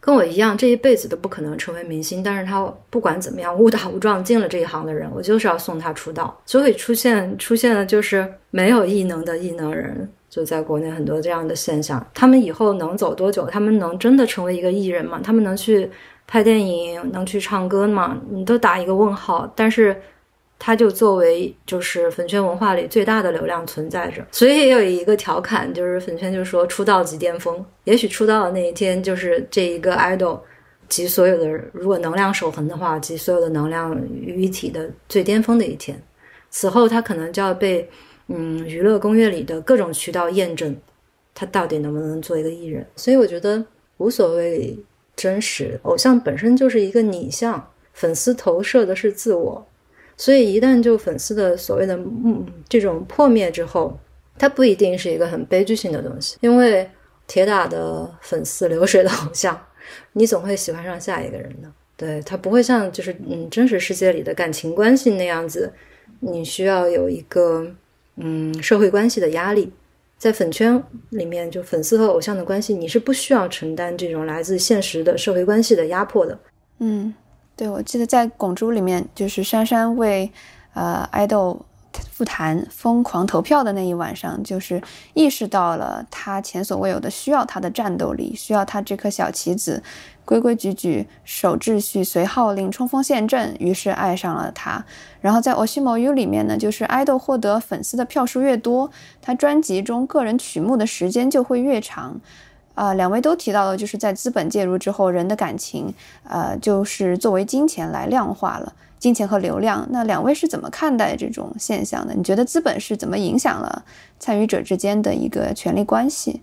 跟我一样，这一辈子都不可能成为明星，但是他不管怎么样误打误撞进了这一行的人，我就是要送他出道。所以出现出现了就是没有异能的异能人，就在国内很多这样的现象。他们以后能走多久？他们能真的成为一个艺人吗？他们能去拍电影，能去唱歌吗？你都打一个问号。但是。它就作为就是粉圈文化里最大的流量存在着，所以也有一个调侃，就是粉圈就说出道即巅峰，也许出道的那一天就是这一个 idol 集所有的如果能量守恒的话，集所有的能量于一体的最巅峰的一天，此后他可能就要被嗯娱乐攻略里的各种渠道验证他到底能不能做一个艺人。所以我觉得无所谓真实，偶像本身就是一个拟像，粉丝投射的是自我。所以一旦就粉丝的所谓的嗯这种破灭之后，它不一定是一个很悲剧性的东西，因为铁打的粉丝，流水的偶像，你总会喜欢上下一个人的。对他不会像就是嗯真实世界里的感情关系那样子，你需要有一个嗯社会关系的压力，在粉圈里面，就粉丝和偶像的关系，你是不需要承担这种来自现实的社会关系的压迫的。嗯，对，我记得在《拱猪》里面，就是珊珊为呃爱豆。复坛疯狂投票的那一晚上，就是意识到了他前所未有的需要他的战斗力，需要他这颗小棋子规规矩矩守秩序、随号令、冲锋陷阵，于是爱上了他。然后在《o s h i m o u 里面呢，就是爱豆获得粉丝的票数越多，他专辑中个人曲目的时间就会越长。啊，两位都提到了，就是在资本介入之后，人的感情，呃，就是作为金钱来量化了。金钱和流量，那两位是怎么看待这种现象的？你觉得资本是怎么影响了参与者之间的一个权力关系？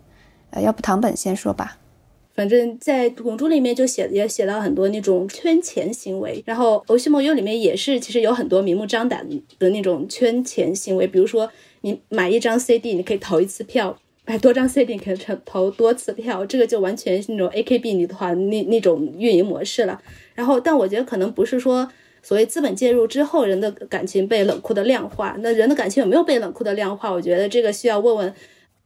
呃，要不唐本先说吧。反正，在《拱猪》里面就写也写到很多那种圈钱行为，然后《欧西莫优》里面也是，其实有很多明目张胆的那种圈钱行为。比如说，你买一张 CD，你可以投一次票；买多张 CD，可以投投多次票。这个就完全是那种 AKB 女团那那种运营模式了。然后，但我觉得可能不是说。所谓资本介入之后，人的感情被冷酷的量化。那人的感情有没有被冷酷的量化？我觉得这个需要问问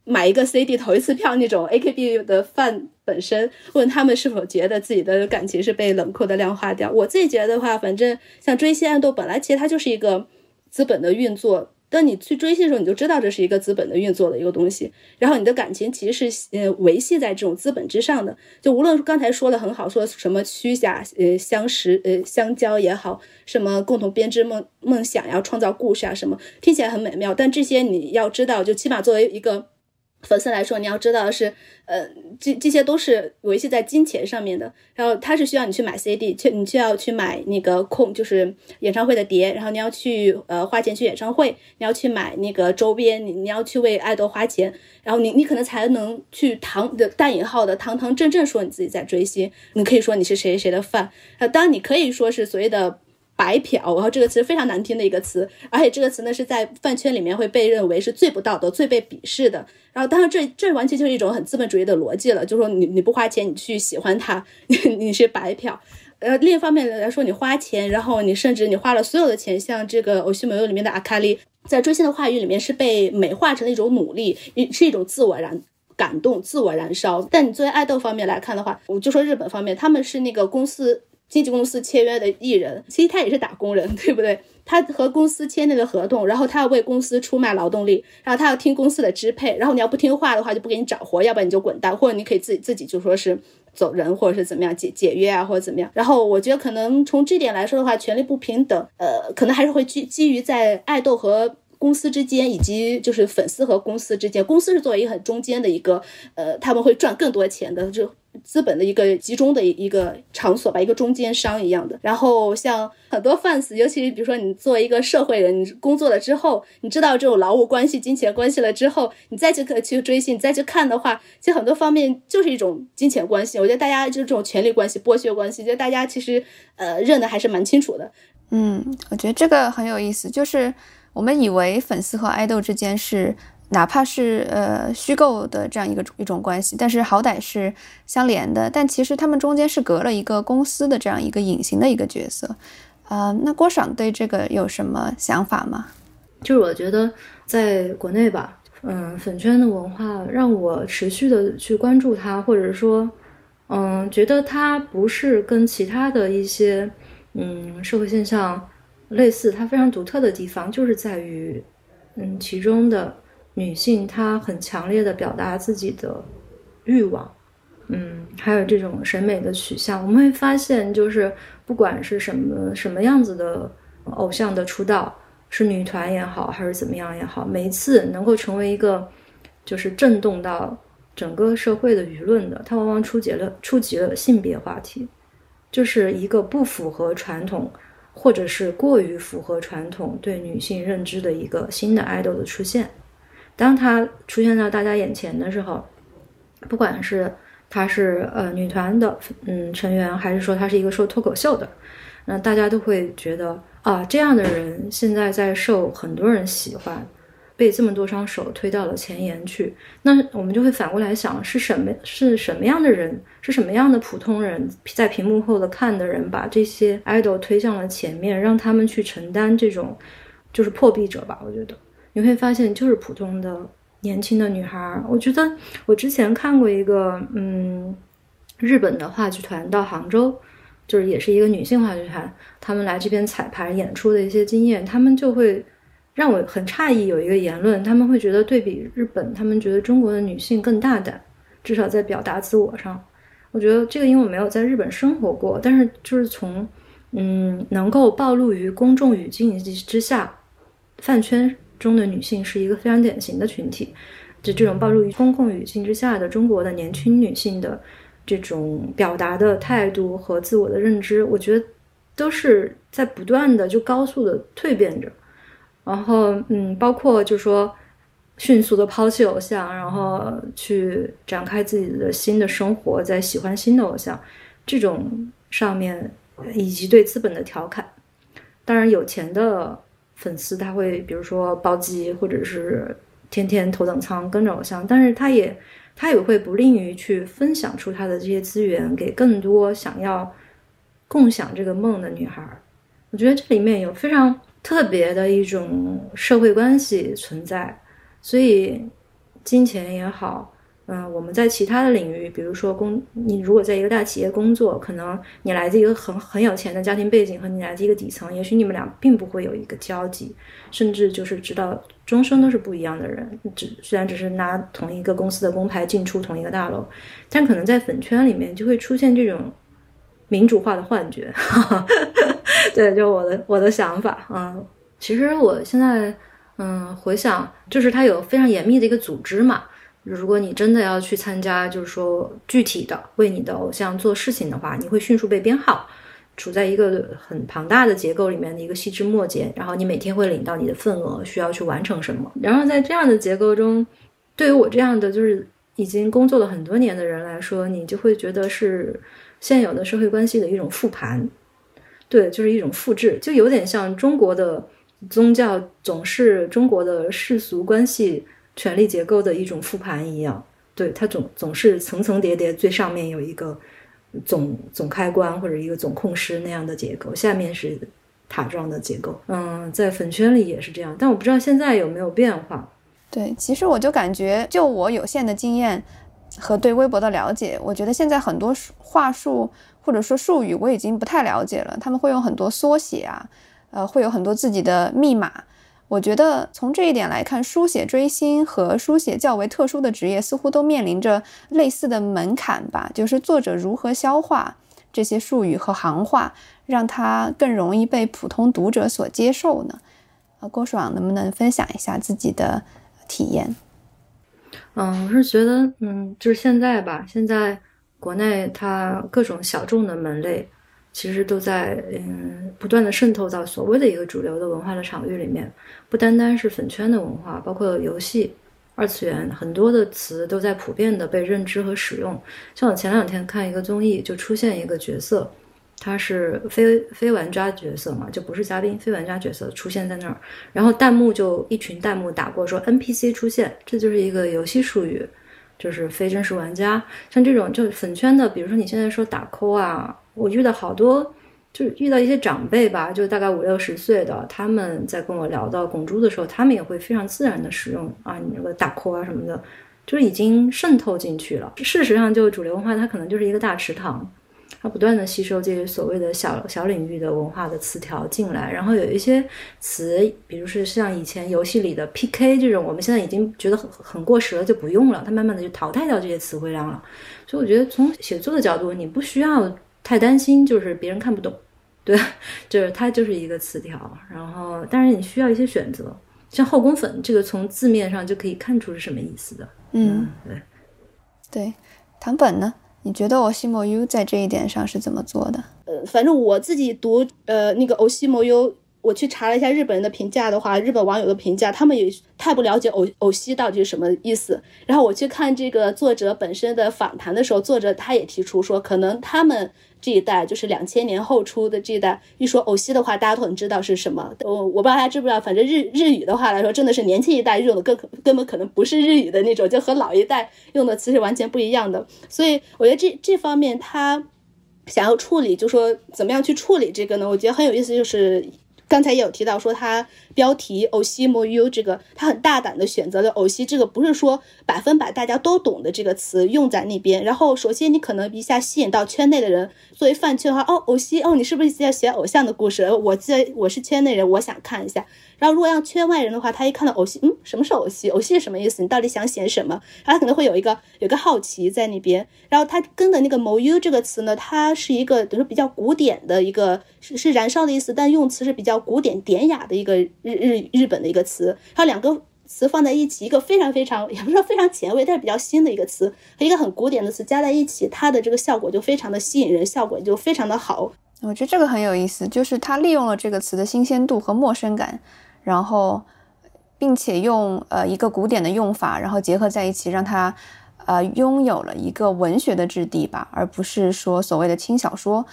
买一个 CD 投一次票那种 AKB 的饭本身，问他们是否觉得自己的感情是被冷酷的量化掉。我自己觉得的话，反正像追星爱豆，本来其实它就是一个资本的运作。当你去追星的时候，你就知道这是一个资本的运作的一个东西，然后你的感情其实是呃维系在这种资本之上的。就无论刚才说的很好，说什么虚假呃相识呃相交也好，什么共同编织梦梦想呀创造故事啊什么，听起来很美妙，但这些你要知道，就起码作为一个。粉丝来说，你要知道的是，呃，这这些都是维系在金钱上面的。然后他是需要你去买 CD，去你需要去买那个空，就是演唱会的碟。然后你要去呃花钱去演唱会，你要去买那个周边，你你要去为爱豆花钱。然后你你可能才能去堂的带引号的堂堂正正说你自己在追星。你可以说你是谁谁的饭。呃，当然你可以说是所谓的。白嫖，然后这个词非常难听的一个词，而且这个词呢是在饭圈里面会被认为是最不道德、最被鄙视的。然后，当然这这完全就是一种很资本主义的逻辑了，就是说你你不花钱，你去喜欢他，[laughs] 你你是白嫖。呃，另一方面来说，你花钱，然后你甚至你花了所有的钱，像这个《偶像美优》里面的阿卡丽，在追星的话语里面是被美化成了一种努力，是一种自我燃感动、自我燃烧。但你作为爱豆方面来看的话，我就说日本方面，他们是那个公司。经纪公司签约的艺人，其实他也是打工人，[laughs] 对不对？他和公司签那个合同，然后他要为公司出卖劳动力，然后他要听公司的支配，然后你要不听话的话，就不给你找活，要不然你就滚蛋，或者你可以自己自己就说是走人，或者是怎么样解解约啊，或者怎么样。然后我觉得可能从这点来说的话，权力不平等，呃，可能还是会基基于在爱豆和。公司之间，以及就是粉丝和公司之间，公司是作为一个很中间的一个，呃，他们会赚更多钱的，就资本的一个集中的一个场所吧，一个中间商一样的。然后像很多 fans，尤其是比如说你作为一个社会人，你工作了之后，你知道这种劳务关系、金钱关系了之后，你再去去追星，你再去看的话，其实很多方面就是一种金钱关系。我觉得大家就这种权力关系、剥削关系，觉得大家其实呃认的还是蛮清楚的。嗯，我觉得这个很有意思，就是。我们以为粉丝和爱豆之间是哪怕是呃虚构的这样一个一种关系，但是好歹是相连的。但其实他们中间是隔了一个公司的这样一个隐形的一个角色。啊，那郭爽对这个有什么想法吗？就是我觉得在国内吧，嗯，粉圈的文化让我持续的去关注它，或者说，嗯，觉得它不是跟其他的一些嗯社会现象。类似，它非常独特的地方就是在于，嗯，其中的女性她很强烈的表达自己的欲望，嗯，还有这种审美的取向。我们会发现，就是不管是什么什么样子的偶像的出道，是女团也好，还是怎么样也好，每一次能够成为一个就是震动到整个社会的舆论的，它往往触及了触及了性别话题，就是一个不符合传统。或者是过于符合传统对女性认知的一个新的 idol 的出现。当他出现在大家眼前的时候，不管是他是呃女团的嗯成员，还是说他是一个说脱口秀的，那大家都会觉得啊，这样的人现在在受很多人喜欢。被这么多双手推到了前沿去，那我们就会反过来想，是什么是什么样的人，是什么样的普通人，在屏幕后的看的人，把这些 idol 推向了前面，让他们去承担这种，就是破壁者吧。我觉得你会发现，就是普通的年轻的女孩。我觉得我之前看过一个，嗯，日本的话剧团到杭州，就是也是一个女性话剧团，他们来这边彩排演出的一些经验，他们就会。让我很诧异，有一个言论，他们会觉得对比日本，他们觉得中国的女性更大胆，至少在表达自我上。我觉得这个，因为我没有在日本生活过，但是就是从，嗯，能够暴露于公众语境之下，饭圈中的女性是一个非常典型的群体。就这种暴露于公共语境之下的中国的年轻女性的这种表达的态度和自我的认知，我觉得都是在不断的就高速的蜕变着。然后，嗯，包括就说迅速的抛弃偶像，然后去展开自己的新的生活，在喜欢新的偶像这种上面，以及对资本的调侃。当然，有钱的粉丝他会比如说包机，或者是天天头等舱跟着偶像，但是他也他也会不吝于去分享出他的这些资源给更多想要共享这个梦的女孩。我觉得这里面有非常。特别的一种社会关系存在，所以金钱也好，嗯，我们在其他的领域，比如说工，你如果在一个大企业工作，可能你来自一个很很有钱的家庭背景，和你来自一个底层，也许你们俩并不会有一个交集，甚至就是直到终生都是不一样的人。只虽然只是拿同一个公司的工牌进出同一个大楼，但可能在粉圈里面就会出现这种。民主化的幻觉，对，就我的我的想法，嗯，其实我现在，嗯，回想，就是它有非常严密的一个组织嘛，如果你真的要去参加，就是说具体的为你的偶像做事情的话，你会迅速被编号，处在一个很庞大的结构里面的一个细枝末节，然后你每天会领到你的份额，需要去完成什么，然后在这样的结构中，对于我这样的就是已经工作了很多年的人来说，你就会觉得是。现有的社会关系的一种复盘，对，就是一种复制，就有点像中国的宗教总是中国的世俗关系权力结构的一种复盘一样，对，它总总是层层叠叠，最上面有一个总总开关或者一个总控师那样的结构，下面是塔状的结构。嗯，在粉圈里也是这样，但我不知道现在有没有变化。对，其实我就感觉，就我有限的经验。和对微博的了解，我觉得现在很多话术或者说术语我已经不太了解了。他们会用很多缩写啊，呃，会有很多自己的密码。我觉得从这一点来看，书写追星和书写较为特殊的职业似乎都面临着类似的门槛吧。就是作者如何消化这些术语和行话，让它更容易被普通读者所接受呢？啊，郭爽能不能分享一下自己的体验？嗯，我是觉得，嗯，就是现在吧，现在国内它各种小众的门类，其实都在嗯不断的渗透到所谓的一个主流的文化的场域里面，不单单是粉圈的文化，包括游戏、二次元，很多的词都在普遍的被认知和使用。像我前两天看一个综艺，就出现一个角色。他是非非玩家角色嘛，就不是嘉宾，非玩家角色出现在那儿，然后弹幕就一群弹幕打过说 NPC 出现，这就是一个游戏术语，就是非真实玩家。像这种就粉圈的，比如说你现在说打 call 啊，我遇到好多，就是遇到一些长辈吧，就大概五六十岁的，他们在跟我聊到拱猪的时候，他们也会非常自然的使用啊，你那个打 call 啊什么的，就是已经渗透进去了。事实上，就主流文化它可能就是一个大池塘。它不断的吸收这些所谓的小小领域的文化的词条进来，然后有一些词，比如是像以前游戏里的 PK 这种，我们现在已经觉得很很过时了，就不用了。它慢慢的就淘汰掉这些词汇量了。所以我觉得从写作的角度，你不需要太担心，就是别人看不懂，对，[laughs] 就是它就是一个词条。然后，但是你需要一些选择，像后宫粉这个，从字面上就可以看出是什么意思的。嗯，对，对，唐本呢？你觉得我西莫 U 在这一点上是怎么做的？呃，反正我自己读呃那个欧西摩优。我去查了一下日本人的评价的话，日本网友的评价，他们也太不了解偶偶西到底是什么意思。然后我去看这个作者本身的访谈的时候，作者他也提出说，可能他们这一代就是两千年后出的这一代，一说偶西的话，大家都很知道是什么。我我不知道大家知不知道，反正日日语的话来说，真的是年轻一代用的根根本可能不是日语的那种，就和老一代用的词是完全不一样的。所以我觉得这这方面他想要处理，就说怎么样去处理这个呢？我觉得很有意思，就是。刚才也有提到说，它标题“偶西莫优这个，它很大胆的选择了“偶西”这个，不是说百分百大家都懂的这个词用在那边。然后，首先你可能一下吸引到圈内的人，作为饭圈的话，哦，偶西，哦，你是不是在写偶像的故事？我在我是圈内人，我想看一下。然后，如果让圈外人的话，他一看到偶戏，嗯，什么是偶戏？偶戏是什么意思？你到底想写什么？他可能会有一个有个好奇在那边。然后他跟的那个“某 u” 这个词呢，它是一个比如说比较古典的一个，是是燃烧的意思，但用词是比较古典典雅的一个日日日本的一个词。它两个词放在一起，一个非常非常也不是说非常前卫，但是比较新的一个词和一个很古典的词加在一起，它的这个效果就非常的吸引人，效果就非常的好。我觉得这个很有意思，就是他利用了这个词的新鲜度和陌生感。然后，并且用呃一个古典的用法，然后结合在一起，让它呃拥有了一个文学的质地吧，而不是说所谓的轻小说，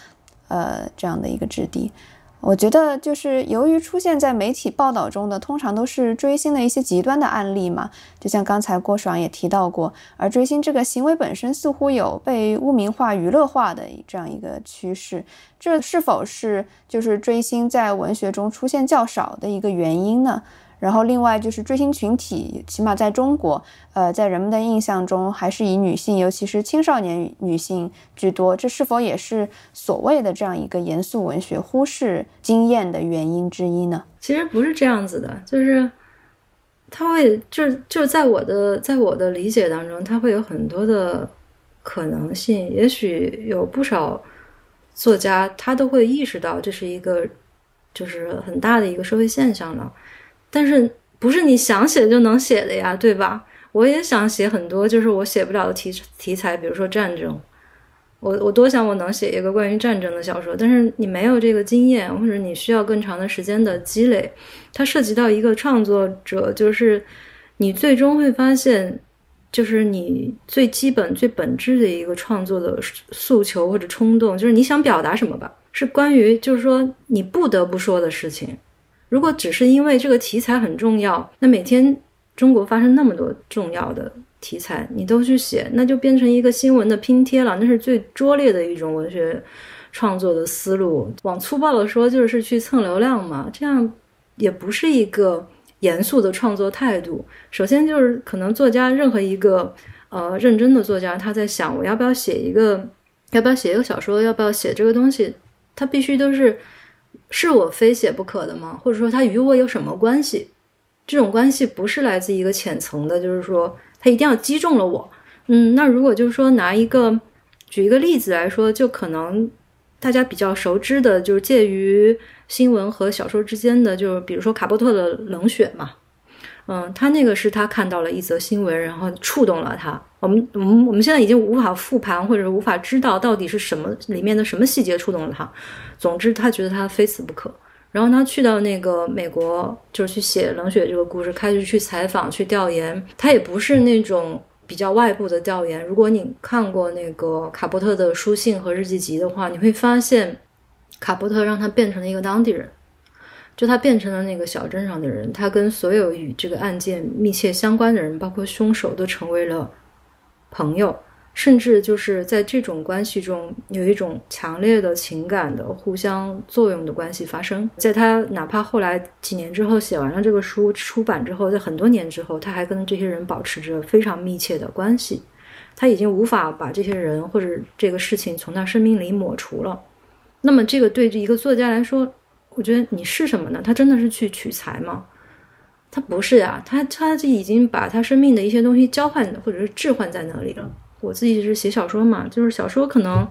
呃这样的一个质地。我觉得就是由于出现在媒体报道中的，通常都是追星的一些极端的案例嘛，就像刚才郭爽也提到过，而追星这个行为本身似乎有被污名化、娱乐化的这样一个趋势，这是否是就是追星在文学中出现较少的一个原因呢？然后，另外就是追星群体，起码在中国，呃，在人们的印象中，还是以女性，尤其是青少年女性居多。这是否也是所谓的这样一个严肃文学忽视经验的原因之一呢？其实不是这样子的，就是他会，就是就是在我的在我的理解当中，他会有很多的可能性。也许有不少作家，他都会意识到这是一个，就是很大的一个社会现象了。但是不是你想写就能写的呀，对吧？我也想写很多，就是我写不了的题题材，比如说战争。我我多想我能写一个关于战争的小说，但是你没有这个经验，或者你需要更长的时间的积累。它涉及到一个创作者，就是你最终会发现，就是你最基本、最本质的一个创作的诉求或者冲动，就是你想表达什么吧？是关于，就是说你不得不说的事情。如果只是因为这个题材很重要，那每天中国发生那么多重要的题材，你都去写，那就变成一个新闻的拼贴了。那是最拙劣的一种文学创作的思路。往粗暴的说，就是去蹭流量嘛。这样也不是一个严肃的创作态度。首先就是可能作家任何一个呃认真的作家，他在想我要不要写一个，要不要写一个小说，要不要写这个东西，他必须都是。是我非写不可的吗？或者说它与我有什么关系？这种关系不是来自一个浅层的，就是说它一定要击中了我。嗯，那如果就是说拿一个举一个例子来说，就可能大家比较熟知的，就是介于新闻和小说之间的，就是比如说卡波特的《冷血》嘛。嗯，他那个是他看到了一则新闻，然后触动了他。我们我们我们现在已经无法复盘，或者无法知道到底是什么里面的什么细节触动了他。总之，他觉得他非死不可。然后他去到那个美国，就是去写《冷血》这个故事，开始去采访、去调研。他也不是那种比较外部的调研。如果你看过那个卡波特的书信和日记集的话，你会发现，卡波特让他变成了一个当地人。就他变成了那个小镇上的人，他跟所有与这个案件密切相关的人，包括凶手，都成为了朋友，甚至就是在这种关系中有一种强烈的情感的互相作用的关系发生。在他哪怕后来几年之后写完了这个书出版之后，在很多年之后，他还跟这些人保持着非常密切的关系。他已经无法把这些人或者这个事情从他生命里抹除了。那么，这个对一个作家来说，我觉得你是什么呢？他真的是去取材吗？他不是呀，他他就已经把他生命的一些东西交换或者是置换在那里了。我自己是写小说嘛，就是小说可能，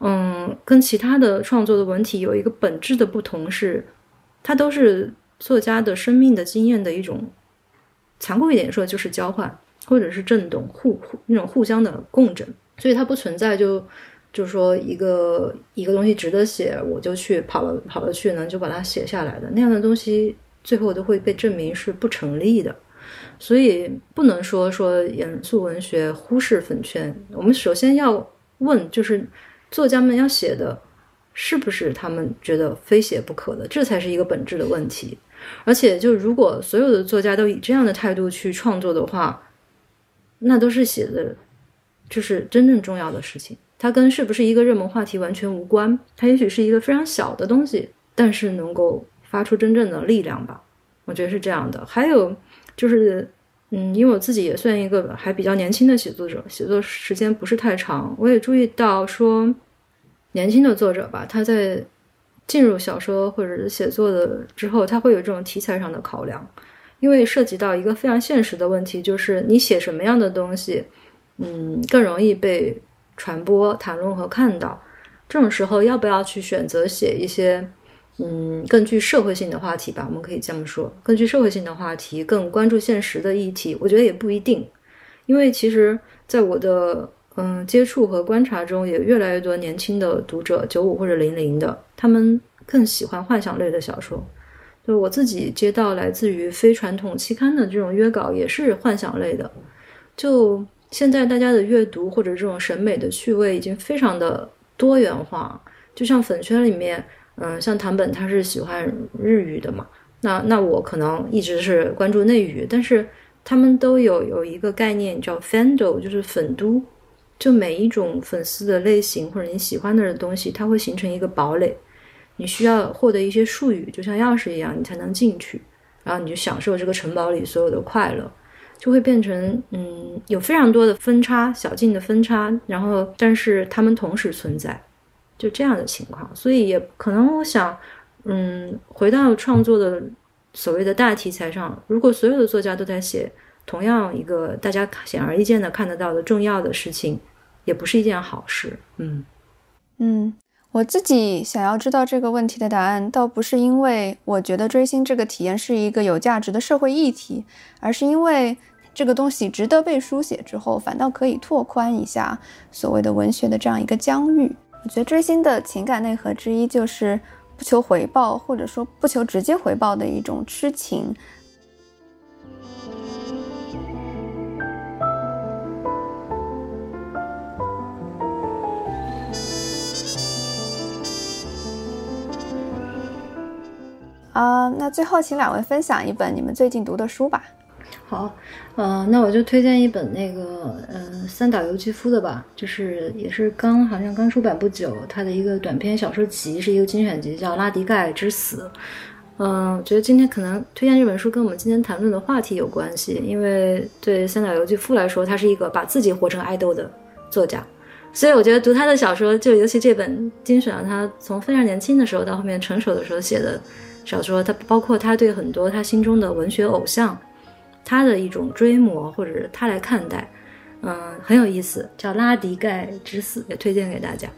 嗯，跟其他的创作的文体有一个本质的不同是，它都是作家的生命的经验的一种，残酷一点说就是交换或者是震动互互那种互相的共振，所以它不存在就。就是说一个一个东西值得写，我就去跑了跑了去呢，就把它写下来的那样的东西，最后都会被证明是不成立的。所以不能说说严肃文学忽视粉圈。我们首先要问，就是作家们要写的，是不是他们觉得非写不可的？这才是一个本质的问题。而且，就如果所有的作家都以这样的态度去创作的话，那都是写的，就是真正重要的事情。它跟是不是一个热门话题完全无关。它也许是一个非常小的东西，但是能够发出真正的力量吧。我觉得是这样的。还有。就是，嗯，因为我自己也算一个还比较年轻的写作者，写作时间不是太长。我也注意到说，年轻的作者吧，他在进入小说或者是写作的之后，他会有这种题材上的考量，因为涉及到一个非常现实的问题，就是你写什么样的东西，嗯，更容易被传播、谈论和看到。这种时候，要不要去选择写一些？嗯，更具社会性的话题吧，我们可以这么说，更具社会性的话题，更关注现实的议题，我觉得也不一定，因为其实在我的嗯接触和观察中，也越来越多年轻的读者，九五或者零零的，他们更喜欢幻想类的小说。就我自己接到来自于非传统期刊的这种约稿，也是幻想类的。就现在大家的阅读或者这种审美的趣味已经非常的多元化，就像粉圈里面。嗯，像唐本他是喜欢日语的嘛，那那我可能一直是关注内语，但是他们都有有一个概念叫 fandom，就是粉都，就每一种粉丝的类型或者你喜欢的东西，它会形成一个堡垒，你需要获得一些术语，就像钥匙一样，你才能进去，然后你就享受这个城堡里所有的快乐，就会变成嗯，有非常多的分叉，小径的分叉，然后但是它们同时存在。就这样的情况，所以也可能我想，嗯，回到创作的所谓的大题材上，如果所有的作家都在写同样一个大家显而易见的看得到的重要的事情，也不是一件好事。嗯嗯，我自己想要知道这个问题的答案，倒不是因为我觉得追星这个体验是一个有价值的社会议题，而是因为这个东西值得被书写之后，反倒可以拓宽一下所谓的文学的这样一个疆域。我觉得追星的情感内核之一就是不求回报，或者说不求直接回报的一种痴情。啊，那最后请两位分享一本你们最近读的书吧。好，呃，那我就推荐一本那个，呃，三岛由纪夫的吧，就是也是刚好像刚出版不久，他的一个短篇小说集，是一个精选集，叫《拉迪盖之死》。嗯，觉得今天可能推荐这本书跟我们今天谈论的话题有关系，因为对三岛由纪夫来说，他是一个把自己活成爱豆的作家，所以我觉得读他的小说，就尤其这本精选他从非常年轻的时候到后面成熟的时候写的小说，他包括他对很多他心中的文学偶像。他的一种追摹，或者是他来看待，嗯，很有意思，叫《拉迪盖之死》，也推荐给大家。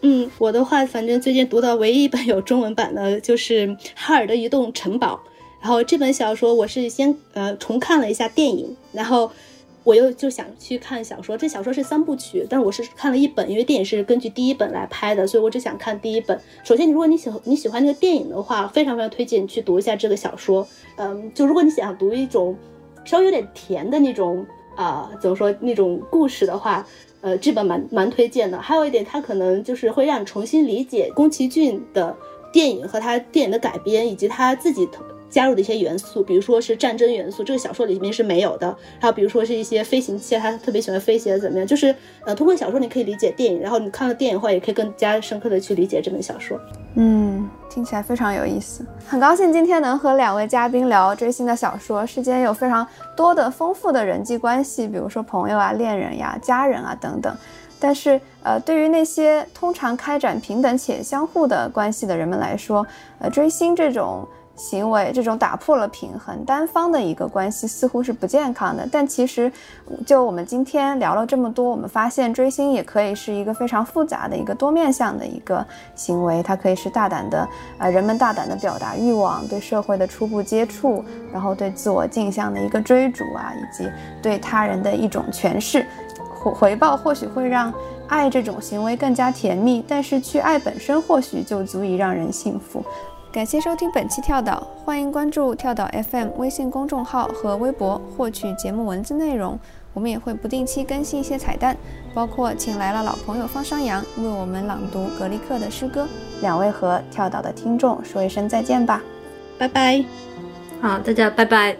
嗯，我的话，反正最近读到唯一一本有中文版的，就是《哈尔的移动城堡》。然后这本小说，我是先呃重看了一下电影，然后我又就想去看小说。这小说是三部曲，但我是看了一本，因为电影是根据第一本来拍的，所以我只想看第一本。首先，如果你喜欢你喜欢那个电影的话，非常非常推荐你去读一下这个小说。嗯，就如果你想读一种。稍微有点甜的那种啊，怎么说那种故事的话，呃，这本蛮蛮推荐的。还有一点，它可能就是会让你重新理解宫崎骏的电影和他电影的改编，以及他自己。加入的一些元素，比如说是战争元素，这个小说里面是没有的。还有比如说是一些飞行器，他特别喜欢飞行怎么样？就是呃，通过小说你可以理解电影，然后你看了电影的话，也可以更加深刻的去理解这本小说。嗯，听起来非常有意思。很高兴今天能和两位嘉宾聊追星的小说，世间有非常多的丰富的人际关系，比如说朋友啊、恋人呀、家人啊等等。但是呃，对于那些通常开展平等且相互的关系的人们来说，呃，追星这种。行为这种打破了平衡、单方的一个关系似乎是不健康的，但其实，就我们今天聊了这么多，我们发现追星也可以是一个非常复杂的一个多面向的一个行为，它可以是大胆的，呃，人们大胆的表达欲望，对社会的初步接触，然后对自我镜像的一个追逐啊，以及对他人的一种诠释，回回报或许会让爱这种行为更加甜蜜，但是去爱本身或许就足以让人幸福。感谢收听本期跳岛，欢迎关注跳岛 FM 微信公众号和微博获取节目文字内容。我们也会不定期更新一些彩蛋，包括请来了老朋友方商阳为我们朗读格力克的诗歌。两位和跳岛的听众说一声再见吧，拜拜。好，大家拜拜。